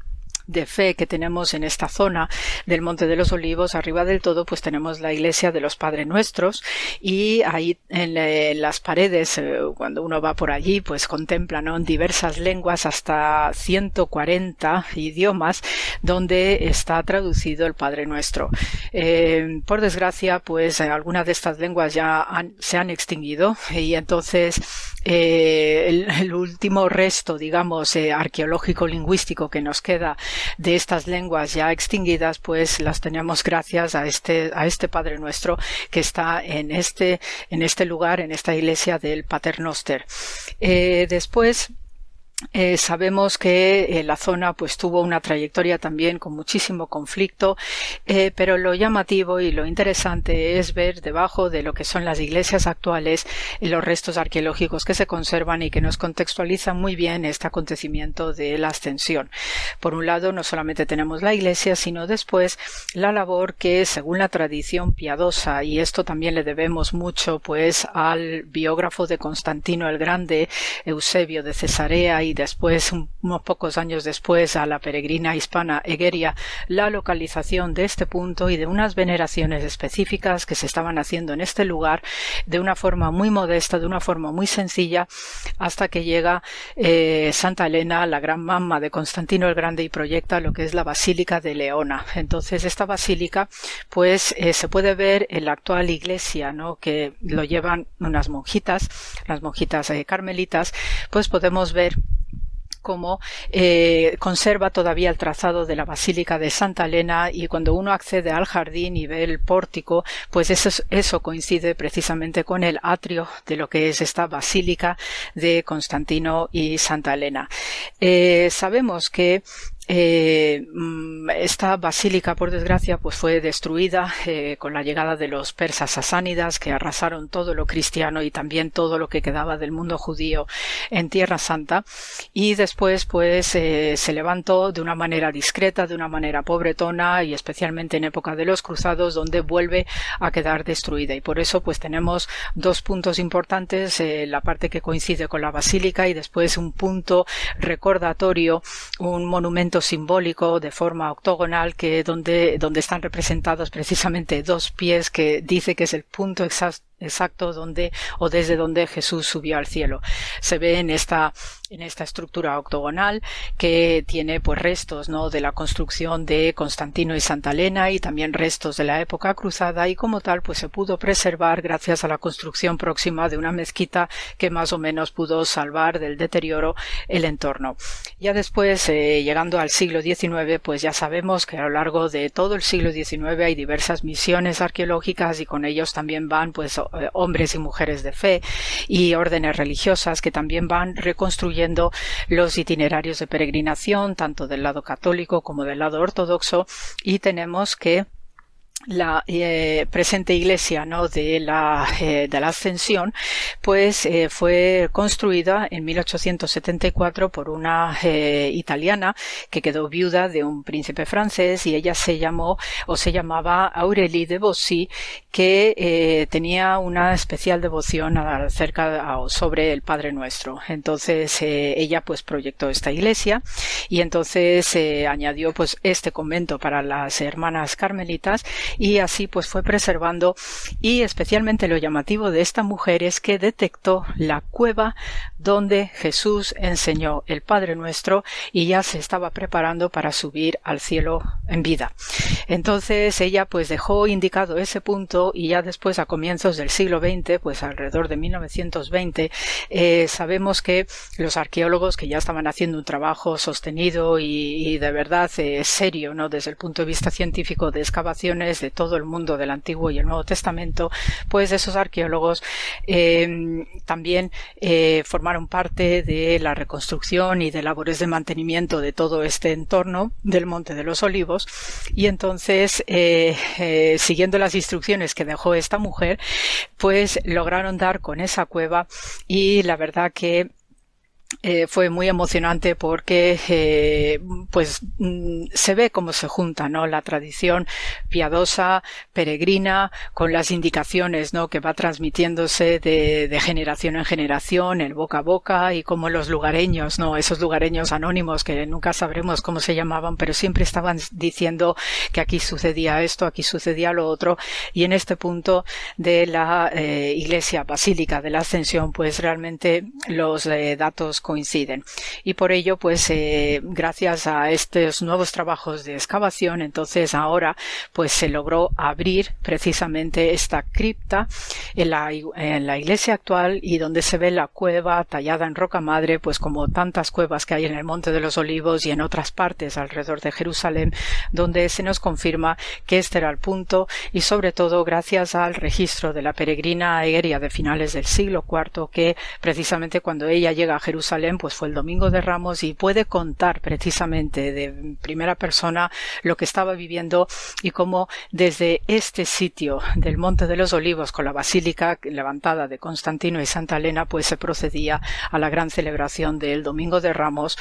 de fe que tenemos en esta zona del Monte de los Olivos, arriba del todo, pues tenemos la iglesia de los Padres Nuestros y ahí en, las paredes, eh, cuando uno va por allí, pues contempla ¿no? en diversas lenguas hasta 140 idiomas donde está traducido el Padre Nuestro. Eh, por desgracia, pues algunas de estas lenguas ya se han extinguido y entonces eh, el, último resto, digamos, arqueológico lingüístico que nos queda de estas lenguas ya extinguidas, pues las tenemos gracias a este, a este Padre nuestro que está en este, en este lugar, en esta iglesia del Paternoster. Eh, después, eh, sabemos que eh, la zona pues tuvo una trayectoria también con muchísimo conflicto, eh, pero lo llamativo y lo interesante es ver debajo de lo que son las iglesias actuales los restos arqueológicos que se conservan y que nos contextualizan muy bien este acontecimiento de la ascensión. Por un lado, no solamente tenemos la iglesia, sino después la labor que, según la tradición piadosa, y esto también le debemos mucho pues al biógrafo de Constantino el Grande, Eusebio de Cesarea, y después, unos pocos años después, a la peregrina hispana Egeria la localización de este punto y de unas veneraciones específicas que se estaban haciendo en este lugar de una forma muy modesta, de una forma muy sencilla, hasta que llega eh, Santa Elena, la gran mamá de Constantino el Grande, y proyecta lo que es la Basílica de Leona. Entonces, esta basílica, pues, eh, se puede ver en la actual iglesia, ¿no? Que lo llevan unas monjitas, las monjitas eh, carmelitas, pues podemos ver cómo eh, conserva todavía el trazado de la Basílica de Santa Elena y cuando uno accede al jardín y ve el pórtico, pues eso, eso coincide precisamente con el atrio de lo que es esta Basílica de Constantino y Santa Elena. Eh, sabemos que eh, mm, esta basílica, por desgracia, pues fue destruida eh, con la llegada de los persas sasánidas que arrasaron todo lo cristiano y también todo lo que quedaba del mundo judío en Tierra Santa. Y después, pues, eh, se levantó de una manera discreta, de una manera pobretona y especialmente en época de los cruzados, donde vuelve a quedar destruida. Y por eso, pues, tenemos dos puntos importantes, la parte que coincide con la basílica y después un punto recordatorio, un monumento simbólico de forma octogonal que donde, donde están representados precisamente dos pies que dice que es el punto exacto exacto donde o desde donde Jesús subió al cielo. Se ve en esta en esta estructura octogonal que tiene pues restos no de la construcción de Constantino y Santa Elena y también restos de la época cruzada y como tal pues se pudo preservar gracias a la construcción próxima de una mezquita que más o menos pudo salvar del deterioro el entorno. Ya después eh, llegando al siglo XIX pues ya sabemos que a lo largo de todo el siglo XIX hay diversas misiones arqueológicas y con ellos también van pues eh, hombres y mujeres de fe y órdenes religiosas que también van reconstruyendo los itinerarios de peregrinación tanto del lado católico como del lado ortodoxo. Y tenemos que la eh, presente iglesia ¿no? de, la, eh, de la Ascensión, pues eh, fue construida en 1874 por una italiana que quedó viuda de un príncipe francés y ella se llamó o se llamaba Aurélie de Bossy, que tenía una especial devoción acerca sobre el Padre Nuestro. Entonces ella pues proyectó esta iglesia y entonces añadió pues este convento para las hermanas carmelitas y así pues fue preservando y especialmente lo llamativo de esta mujer es que detectó la cueva donde Jesús enseñó el Padre Nuestro y ya se estaba preparando para subir al cielo en vida. Entonces ella pues dejó indicado ese punto y ya después a comienzos del siglo XX, pues alrededor de 1920, eh, sabemos que los arqueólogos que ya estaban haciendo un trabajo sostenido y, de verdad eh, serio, ¿no? Desde el punto de vista científico de excavaciones de todo el mundo del Antiguo y el Nuevo Testamento, pues esos arqueólogos eh, también formaron parte de la reconstrucción y de labores de mantenimiento de todo este entorno del Monte de los Olivos. Y entonces eh, eh, siguiendo las instrucciones que dejó esta mujer pues lograron dar con esa cueva y la verdad que eh, fue muy emocionante porque eh, pues mm, se ve cómo se junta no la tradición piadosa peregrina con las indicaciones no que va transmitiéndose de, generación en generación el boca a boca y como los lugareños no esos lugareños anónimos que nunca sabremos cómo se llamaban pero siempre estaban diciendo que aquí sucedía esto aquí sucedía lo otro. Y en este punto de la eh, iglesia basílica de la ascensión pues realmente los datos coinciden. Y por ello, pues, eh, gracias a estos nuevos trabajos de excavación, entonces ahora, pues, se logró abrir precisamente esta cripta en la, en la iglesia actual y donde se ve la cueva tallada en roca madre, pues como tantas cuevas que hay en el Monte de los Olivos y en otras partes alrededor de Jerusalén, donde se nos confirma que este era el punto y sobre todo gracias al registro de la peregrina aérea de finales del siglo IV que precisamente cuando ella llega a Jerusalén Jerusalén, pues fue el Domingo de Ramos y puede contar precisamente de primera persona lo que estaba viviendo y cómo desde este sitio del Monte de los Olivos con la basílica levantada de Constantino y Santa Elena, pues se procedía a la gran celebración del Domingo de Ramos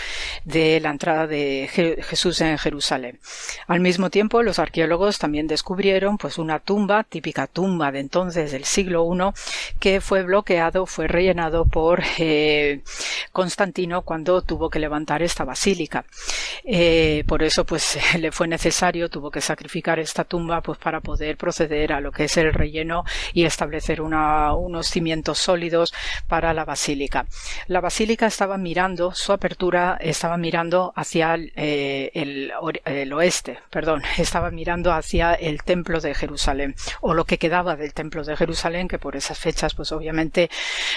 de la entrada de Jesús en Jerusalén. Al mismo tiempo, los arqueólogos también descubrieron pues una tumba, típica tumba de entonces del siglo I, que fue bloqueado, fue rellenado por eh, Constantino cuando tuvo que levantar esta basílica. Eh, por eso, pues, le fue necesario, tuvo que sacrificar esta tumba, pues, para poder proceder a lo que es el relleno y establecer unos cimientos sólidos para la basílica. La basílica estaba mirando, su apertura estaba mirando hacia eh, el, el oeste, perdón, estaba mirando hacia el templo de Jerusalén, o lo que quedaba del templo de Jerusalén, que por esas fechas, pues, obviamente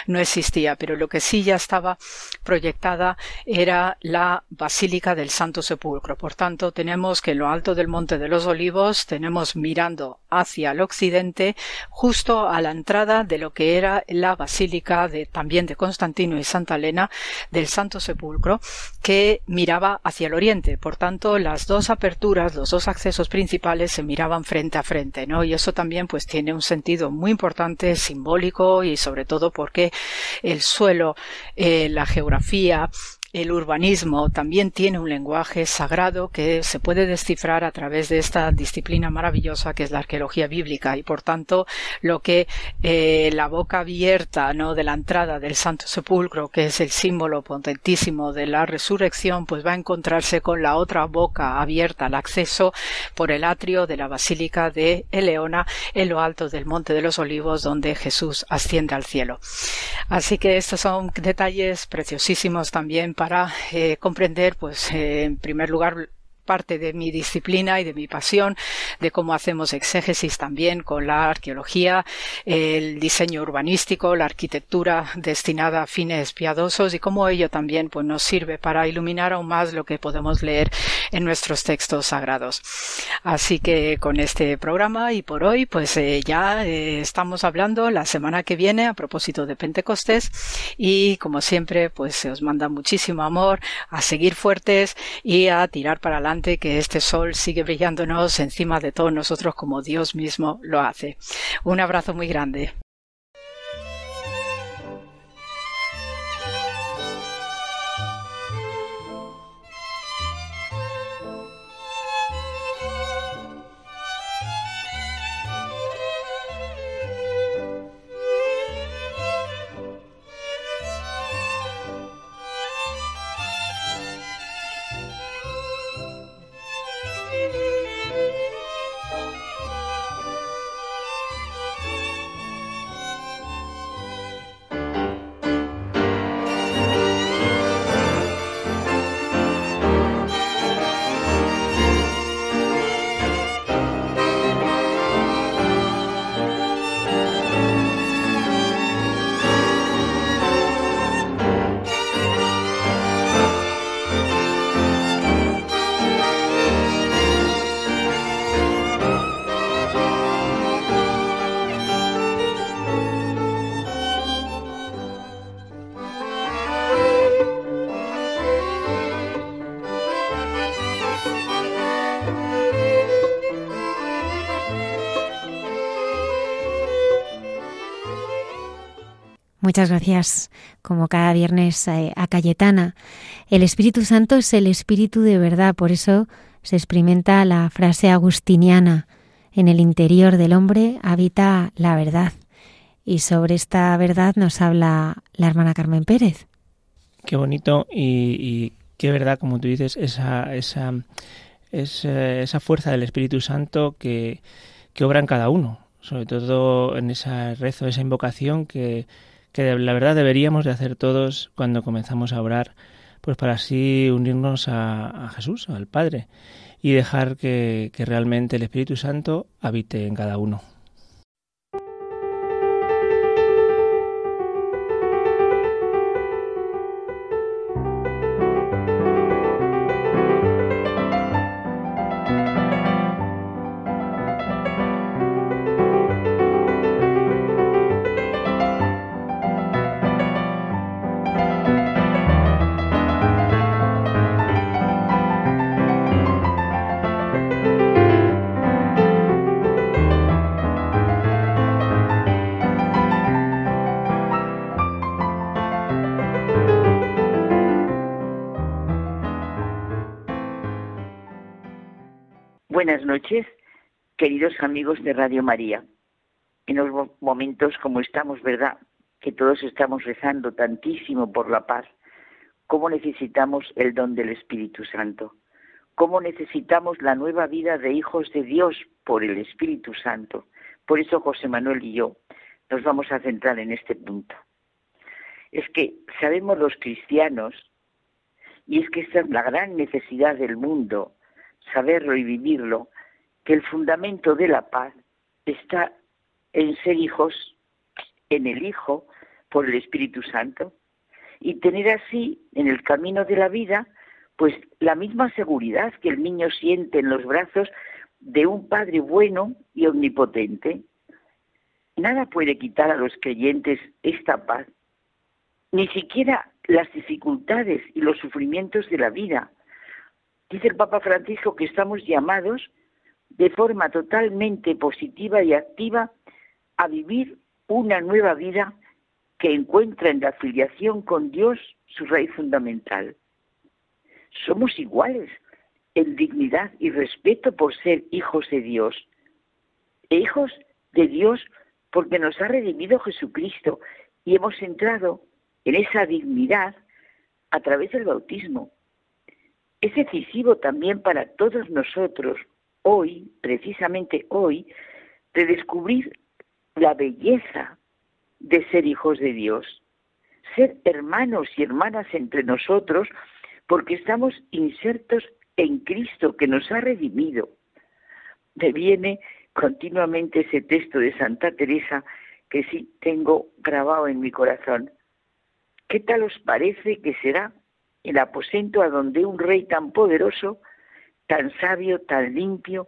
no existía, pero lo que sí ya estaba proyectada era la basílica del Santo Sepulcro. Por tanto, tenemos que en lo alto del Monte de los Olivos tenemos mirando hacia el occidente, justo a la entrada de lo que era la basílica de, también de Constantino y Santa Elena del Santo Sepulcro, que miraba hacia el oriente. Por tanto, las dos aperturas, los dos accesos principales se miraban frente a frente, ¿no? Y eso también pues tiene un sentido muy importante, simbólico y sobre todo porque el suelo, eh, la geografía, el urbanismo también tiene un lenguaje sagrado que se puede descifrar a través de esta disciplina maravillosa que es la arqueología bíblica y por tanto lo que eh, la boca abierta no de la entrada del Santo Sepulcro que es el símbolo potentísimo de la resurrección pues va a encontrarse con la otra boca abierta al acceso por el atrio de la Basílica de Eleona en lo alto del Monte de los Olivos donde Jesús asciende al cielo. Así que estos son detalles preciosísimos también para eh, comprender, pues, eh, en primer lugar, parte de mi disciplina y de mi pasión, de cómo hacemos exégesis también con la arqueología, el diseño urbanístico, la arquitectura destinada a fines piadosos y cómo ello también pues, nos sirve para iluminar aún más lo que podemos leer en nuestros textos sagrados. Así que con este programa y por hoy pues eh, ya eh, estamos hablando la semana que viene a propósito de Pentecostés y como siempre pues se os manda muchísimo amor a seguir fuertes y a tirar para adelante que este sol sigue brillándonos encima de todos nosotros como Dios mismo lo hace. Un abrazo muy grande. Muchas gracias, como cada viernes, eh, a Cayetana. El Espíritu Santo es el Espíritu de verdad, por eso se experimenta la frase agustiniana, en el interior del hombre habita la verdad. Y sobre esta verdad nos habla la hermana Carmen Pérez. Qué bonito y, qué verdad, como tú dices, esa, esa, esa, fuerza del Espíritu Santo que, que obra en cada uno, sobre todo en ese rezo, esa invocación que que la verdad deberíamos de hacer todos cuando comenzamos a orar, pues para así unirnos a, Jesús, al Padre, y dejar que realmente el Espíritu Santo habite en cada uno. Buenas noches, queridos amigos de Radio María. En los momentos como estamos, ¿verdad? Que todos estamos rezando tantísimo por la paz, cómo necesitamos el don del Espíritu Santo, cómo necesitamos la nueva vida de hijos de Dios por el Espíritu Santo. Por eso José Manuel y yo nos vamos a centrar en este punto. Es que sabemos los cristianos, y es que esta es la gran necesidad del mundo, saberlo y vivirlo, que el fundamento de la paz está en ser hijos, en el Hijo, por el Espíritu Santo, y tener así en el camino de la vida pues la misma seguridad que el niño siente en los brazos de un Padre bueno y omnipotente. Nada puede quitar a los creyentes esta paz, ni siquiera las dificultades y los sufrimientos de la vida. Dice el Papa Francisco que estamos llamados de forma totalmente positiva y activa a vivir una nueva vida que encuentra en la afiliación con Dios su raíz fundamental. Somos iguales en dignidad y respeto por ser hijos de Dios. E hijos de Dios porque nos ha redimido Jesucristo y hemos entrado en esa dignidad a través del bautismo. Es decisivo también para todos nosotros hoy, precisamente hoy, de descubrir la belleza de ser hijos de Dios, ser hermanos y hermanas entre nosotros, porque estamos insertos en Cristo que nos ha redimido. Me viene continuamente ese texto de Santa Teresa que sí tengo grabado en mi corazón. ¿Qué tal os parece que será el aposento a donde un rey tan poderoso, tan sabio, tan limpio,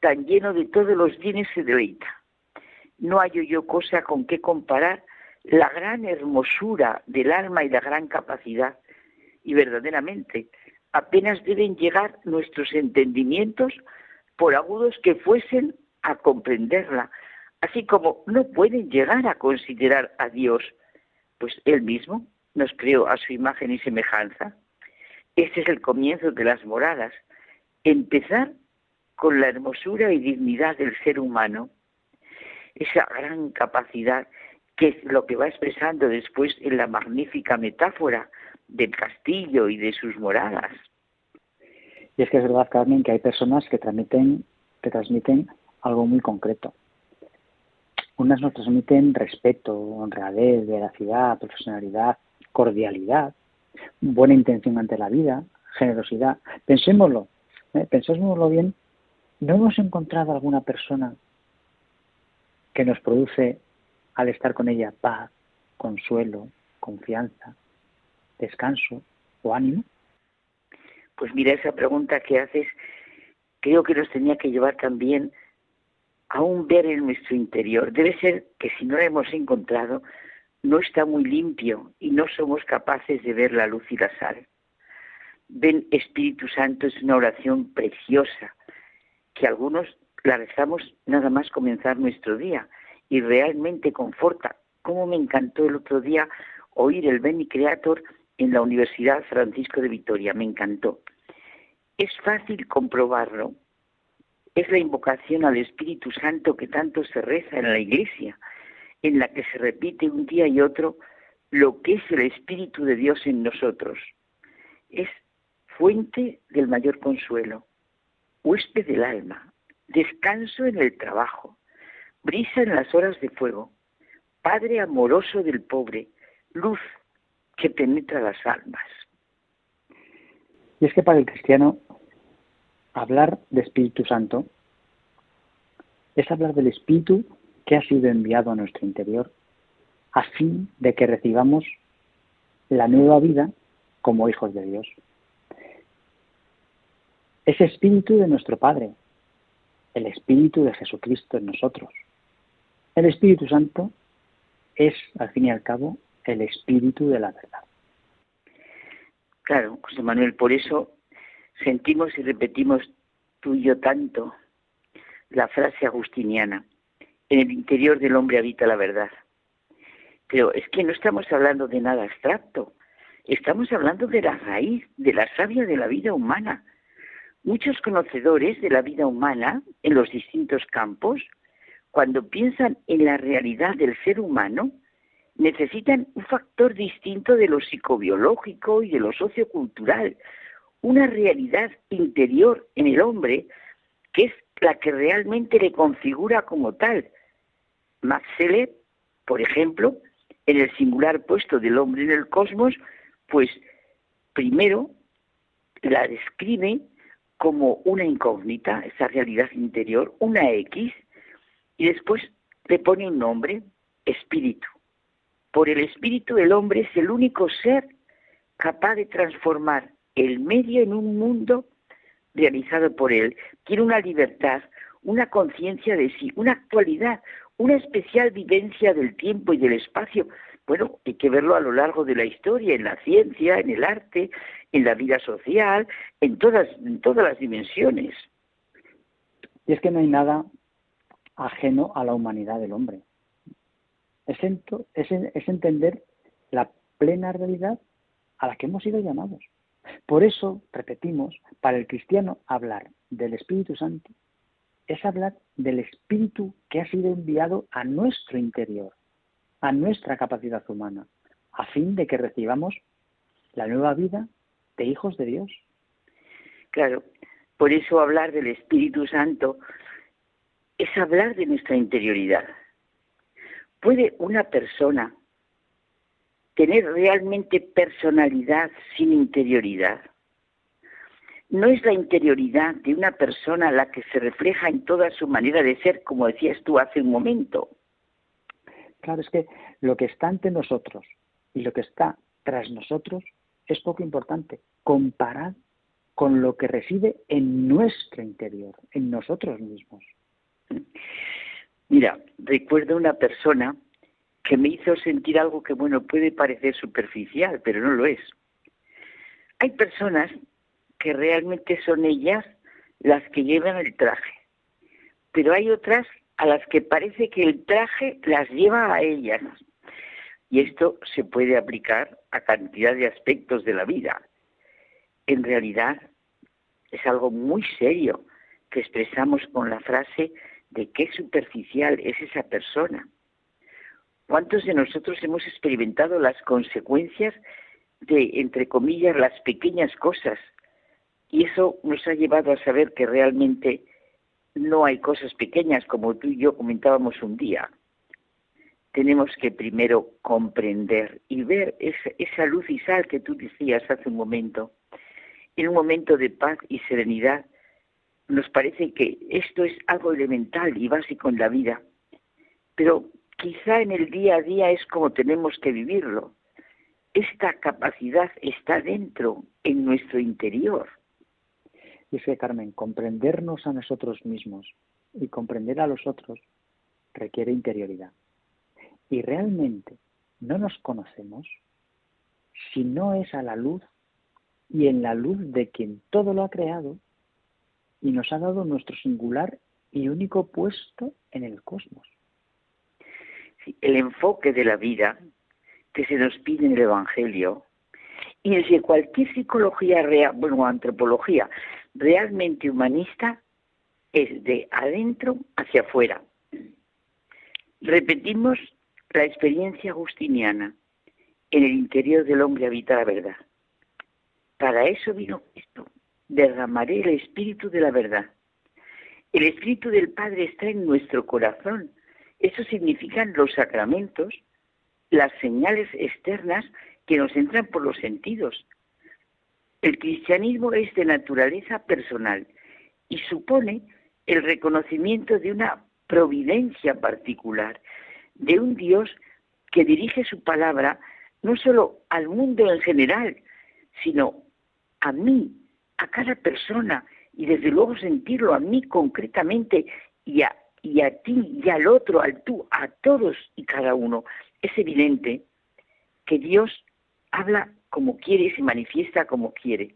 tan lleno de todos los bienes se deleita? no hallo yo cosa con qué comparar la gran hermosura del alma y la gran capacidad. Y verdaderamente, apenas deben llegar nuestros entendimientos, por agudos que fuesen, a comprenderla, así como no pueden llegar a considerar a Dios, pues Él mismo nos creó a su imagen y semejanza. Este es el comienzo de las moradas, empezar con la hermosura y dignidad del ser humano, esa gran capacidad que es lo que va expresando después en la magnífica metáfora del castillo y de sus moradas. Y es que es verdad, Carmen, que hay personas que transmiten, que transmiten algo muy concreto. Unas nos transmiten respeto, honradez, veracidad, profesionalidad, cordialidad, buena intención ante la vida, generosidad. Pensémoslo, ¿eh? pensémoslo bien. ¿No hemos encontrado alguna persona que nos produce al estar con ella paz, consuelo, confianza, descanso o ánimo? Pues mira, esa pregunta que haces creo que nos tenía que llevar también a un ver en nuestro interior. Debe ser que si no la hemos encontrado, no está muy limpio y no somos capaces de ver la luz y la sal. Ven, Espíritu Santo es una oración preciosa que algunos la rezamos nada más comenzar nuestro día y realmente conforta. Como me encantó el otro día oír el Beni Creator en la Universidad Francisco de Vitoria, me encantó. Es fácil comprobarlo. Es la invocación al Espíritu Santo que tanto se reza en la Iglesia, en la que se repite un día y otro lo que es el Espíritu de Dios en nosotros. Es fuente del mayor consuelo, huésped del alma, descanso en el trabajo, brisa en las horas de fuego, Padre amoroso del pobre, luz que penetra las almas. Y es que para el cristiano hablar de Espíritu Santo es hablar del Espíritu que ha sido enviado a nuestro interior a fin de que recibamos la nueva vida como hijos de Dios. Ese Espíritu de nuestro Padre, el Espíritu de Jesucristo en nosotros. El Espíritu Santo es, al fin y al cabo, el Espíritu de la verdad. Claro, José Manuel, por eso sentimos y repetimos tú y yo tanto la frase agustiniana, en el interior del hombre habita la verdad. Pero es que no estamos hablando de nada abstracto, estamos hablando de la raíz, de la savia de la vida humana, Muchos conocedores de la vida humana en los distintos campos, cuando piensan en la realidad del ser humano, necesitan un factor distinto de lo psicobiológico y de lo sociocultural, una realidad interior en el hombre que es la que realmente le configura como tal. Max por ejemplo, en el singular puesto del hombre en el cosmos, pues primero la describe como una incógnita, esa realidad interior, una X, y después le pone un nombre, espíritu. Por el espíritu el hombre es el único ser capaz de transformar el medio en un mundo realizado por él. Tiene una libertad, una conciencia de sí, una actualidad, una especial vivencia del tiempo y del espacio. Bueno, hay que verlo a lo largo de la historia, en la ciencia, en el arte, en la vida social, en todas, en todas las dimensiones. Y es que no hay nada ajeno a la humanidad del hombre. Es, es entender la plena realidad a la que hemos sido llamados. Por eso, repetimos, para el cristiano hablar del Espíritu Santo es hablar del Espíritu que ha sido enviado a nuestro interior, a nuestra capacidad humana, a fin de que recibamos la nueva vida de hijos de Dios. Claro, por eso hablar del Espíritu Santo es hablar de nuestra interioridad. ¿Puede una persona tener realmente personalidad sin interioridad? No es la interioridad de una persona la que se refleja en toda su manera de ser, como decías tú hace un momento. Claro, es que lo que está ante nosotros y lo que está tras nosotros es poco importante. Comparad con lo que reside en nuestro interior, en nosotros mismos. Mira, recuerdo una persona que me hizo sentir algo que, bueno, puede parecer superficial, pero no lo es. Hay personas que realmente son ellas las que llevan el traje, pero hay otras a las que parece que el traje las lleva a ellas. Y esto se puede aplicar a cantidad de aspectos de la vida. En realidad es algo muy serio que expresamos con la frase de qué superficial es esa persona. ¿Cuántos de nosotros hemos experimentado las consecuencias de, entre comillas, las pequeñas cosas? Y eso nos ha llevado a saber que realmente no hay cosas pequeñas como tú y yo comentábamos un día. Tenemos que primero comprender y ver esa, esa luz y sal que tú decías hace un momento. En un momento de paz y serenidad, nos parece que esto es algo elemental y básico en la vida, pero quizá en el día a día es como tenemos que vivirlo. Esta capacidad está dentro, en nuestro interior. Que, Carmen, comprendernos a nosotros mismos y comprender a los otros requiere interioridad. Y realmente no nos conocemos si no es a la luz y en la luz de quien todo lo ha creado y nos ha dado nuestro singular y único puesto en el cosmos. el enfoque de la vida que se nos pide en el Evangelio y desde cualquier psicología real, bueno, antropología realmente humanista es de adentro hacia afuera. Repetimos la experiencia agustiniana. En el interior del hombre habita la verdad. Para eso vino Cristo, derramaré el espíritu de la verdad. El espíritu del Padre está en nuestro corazón. Eso significan los sacramentos, las señales externas que nos entran por los sentidos. El cristianismo es de naturaleza personal y supone el reconocimiento de una providencia particular, de un Dios que dirige su palabra no solo al mundo en general, sino a mí, a cada persona y desde luego sentirlo a mí concretamente y a, ti y al otro, al tú, a todos y cada uno. Es evidente que Dios habla como quiere y se manifiesta como quiere.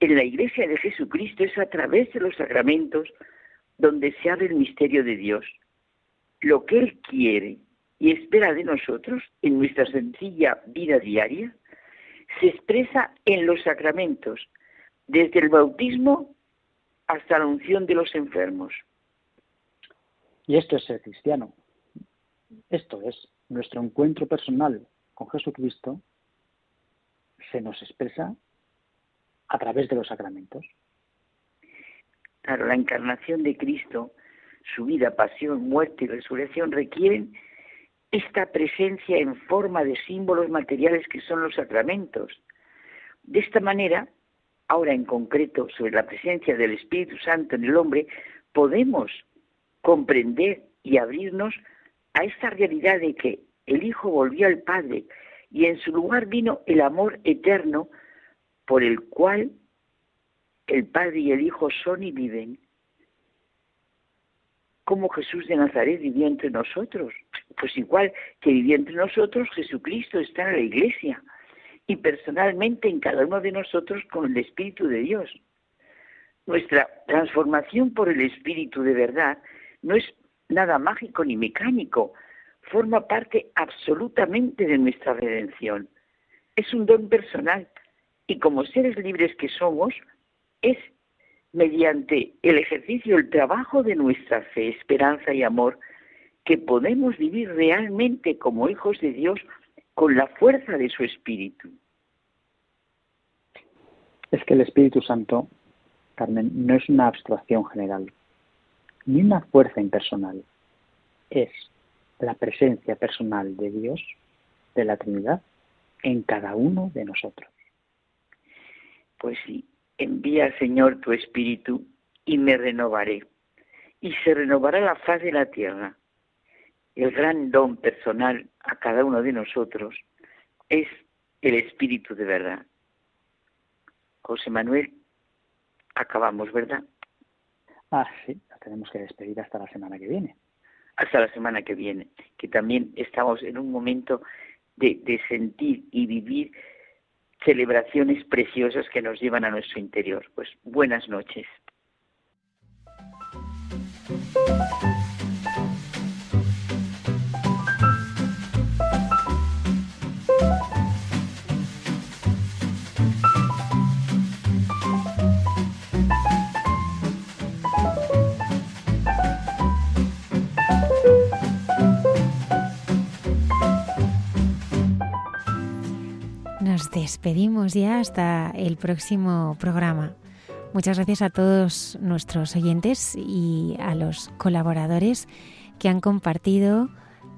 En la iglesia de Jesucristo es a través de los sacramentos donde se abre el misterio de Dios. Lo que Él quiere y espera de nosotros en nuestra sencilla vida diaria se expresa en los sacramentos, desde el bautismo hasta la unción de los enfermos. Y esto es ser cristiano. Esto es nuestro encuentro personal con Jesucristo se nos expresa a través de los sacramentos. Claro, la encarnación de Cristo, su vida, pasión, muerte y resurrección requieren esta presencia en forma de símbolos materiales que son los sacramentos. De esta manera, ahora en concreto sobre la presencia del Espíritu Santo en el hombre, podemos comprender y abrirnos a esta realidad de que el Hijo volvió al Padre y en su lugar vino el amor eterno por el cual el Padre y el Hijo son y viven. ¿Cómo Jesús de Nazaret vivió entre nosotros? Pues igual que vivió entre nosotros, Jesucristo está en la iglesia y personalmente en cada uno de nosotros con el Espíritu de Dios. Nuestra transformación por el Espíritu de verdad no es nada mágico ni mecánico, forma parte absolutamente de nuestra redención. Es un don personal y como seres libres que somos, es mediante el ejercicio, el trabajo de nuestra fe, esperanza y amor, que podemos vivir realmente como hijos de Dios con la fuerza de su Espíritu. Es que el Espíritu Santo, Carmen, no es una abstracción general, ni una fuerza impersonal. Es la presencia personal de Dios, de la Trinidad, en cada uno de nosotros. Pues sí, envía Señor tu Espíritu y me renovaré, y se renovará la faz de la tierra. El gran don personal a cada uno de nosotros es el Espíritu de verdad. José Manuel, acabamos, ¿verdad? Ah, sí, tenemos que despedir hasta la semana que viene. Hasta la semana que viene, que también estamos en un momento de, sentir y vivir celebraciones preciosas que nos llevan a nuestro interior. Pues buenas noches. Despedimos ya hasta el próximo programa. Muchas gracias a todos nuestros oyentes y a los colaboradores que han compartido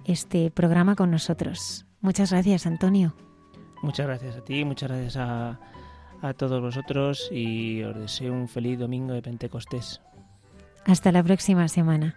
este programa con nosotros. Muchas gracias, Antonio. Muchas gracias a ti, muchas gracias a, a todos vosotros y os deseo un feliz domingo de Pentecostés. Hasta la próxima semana.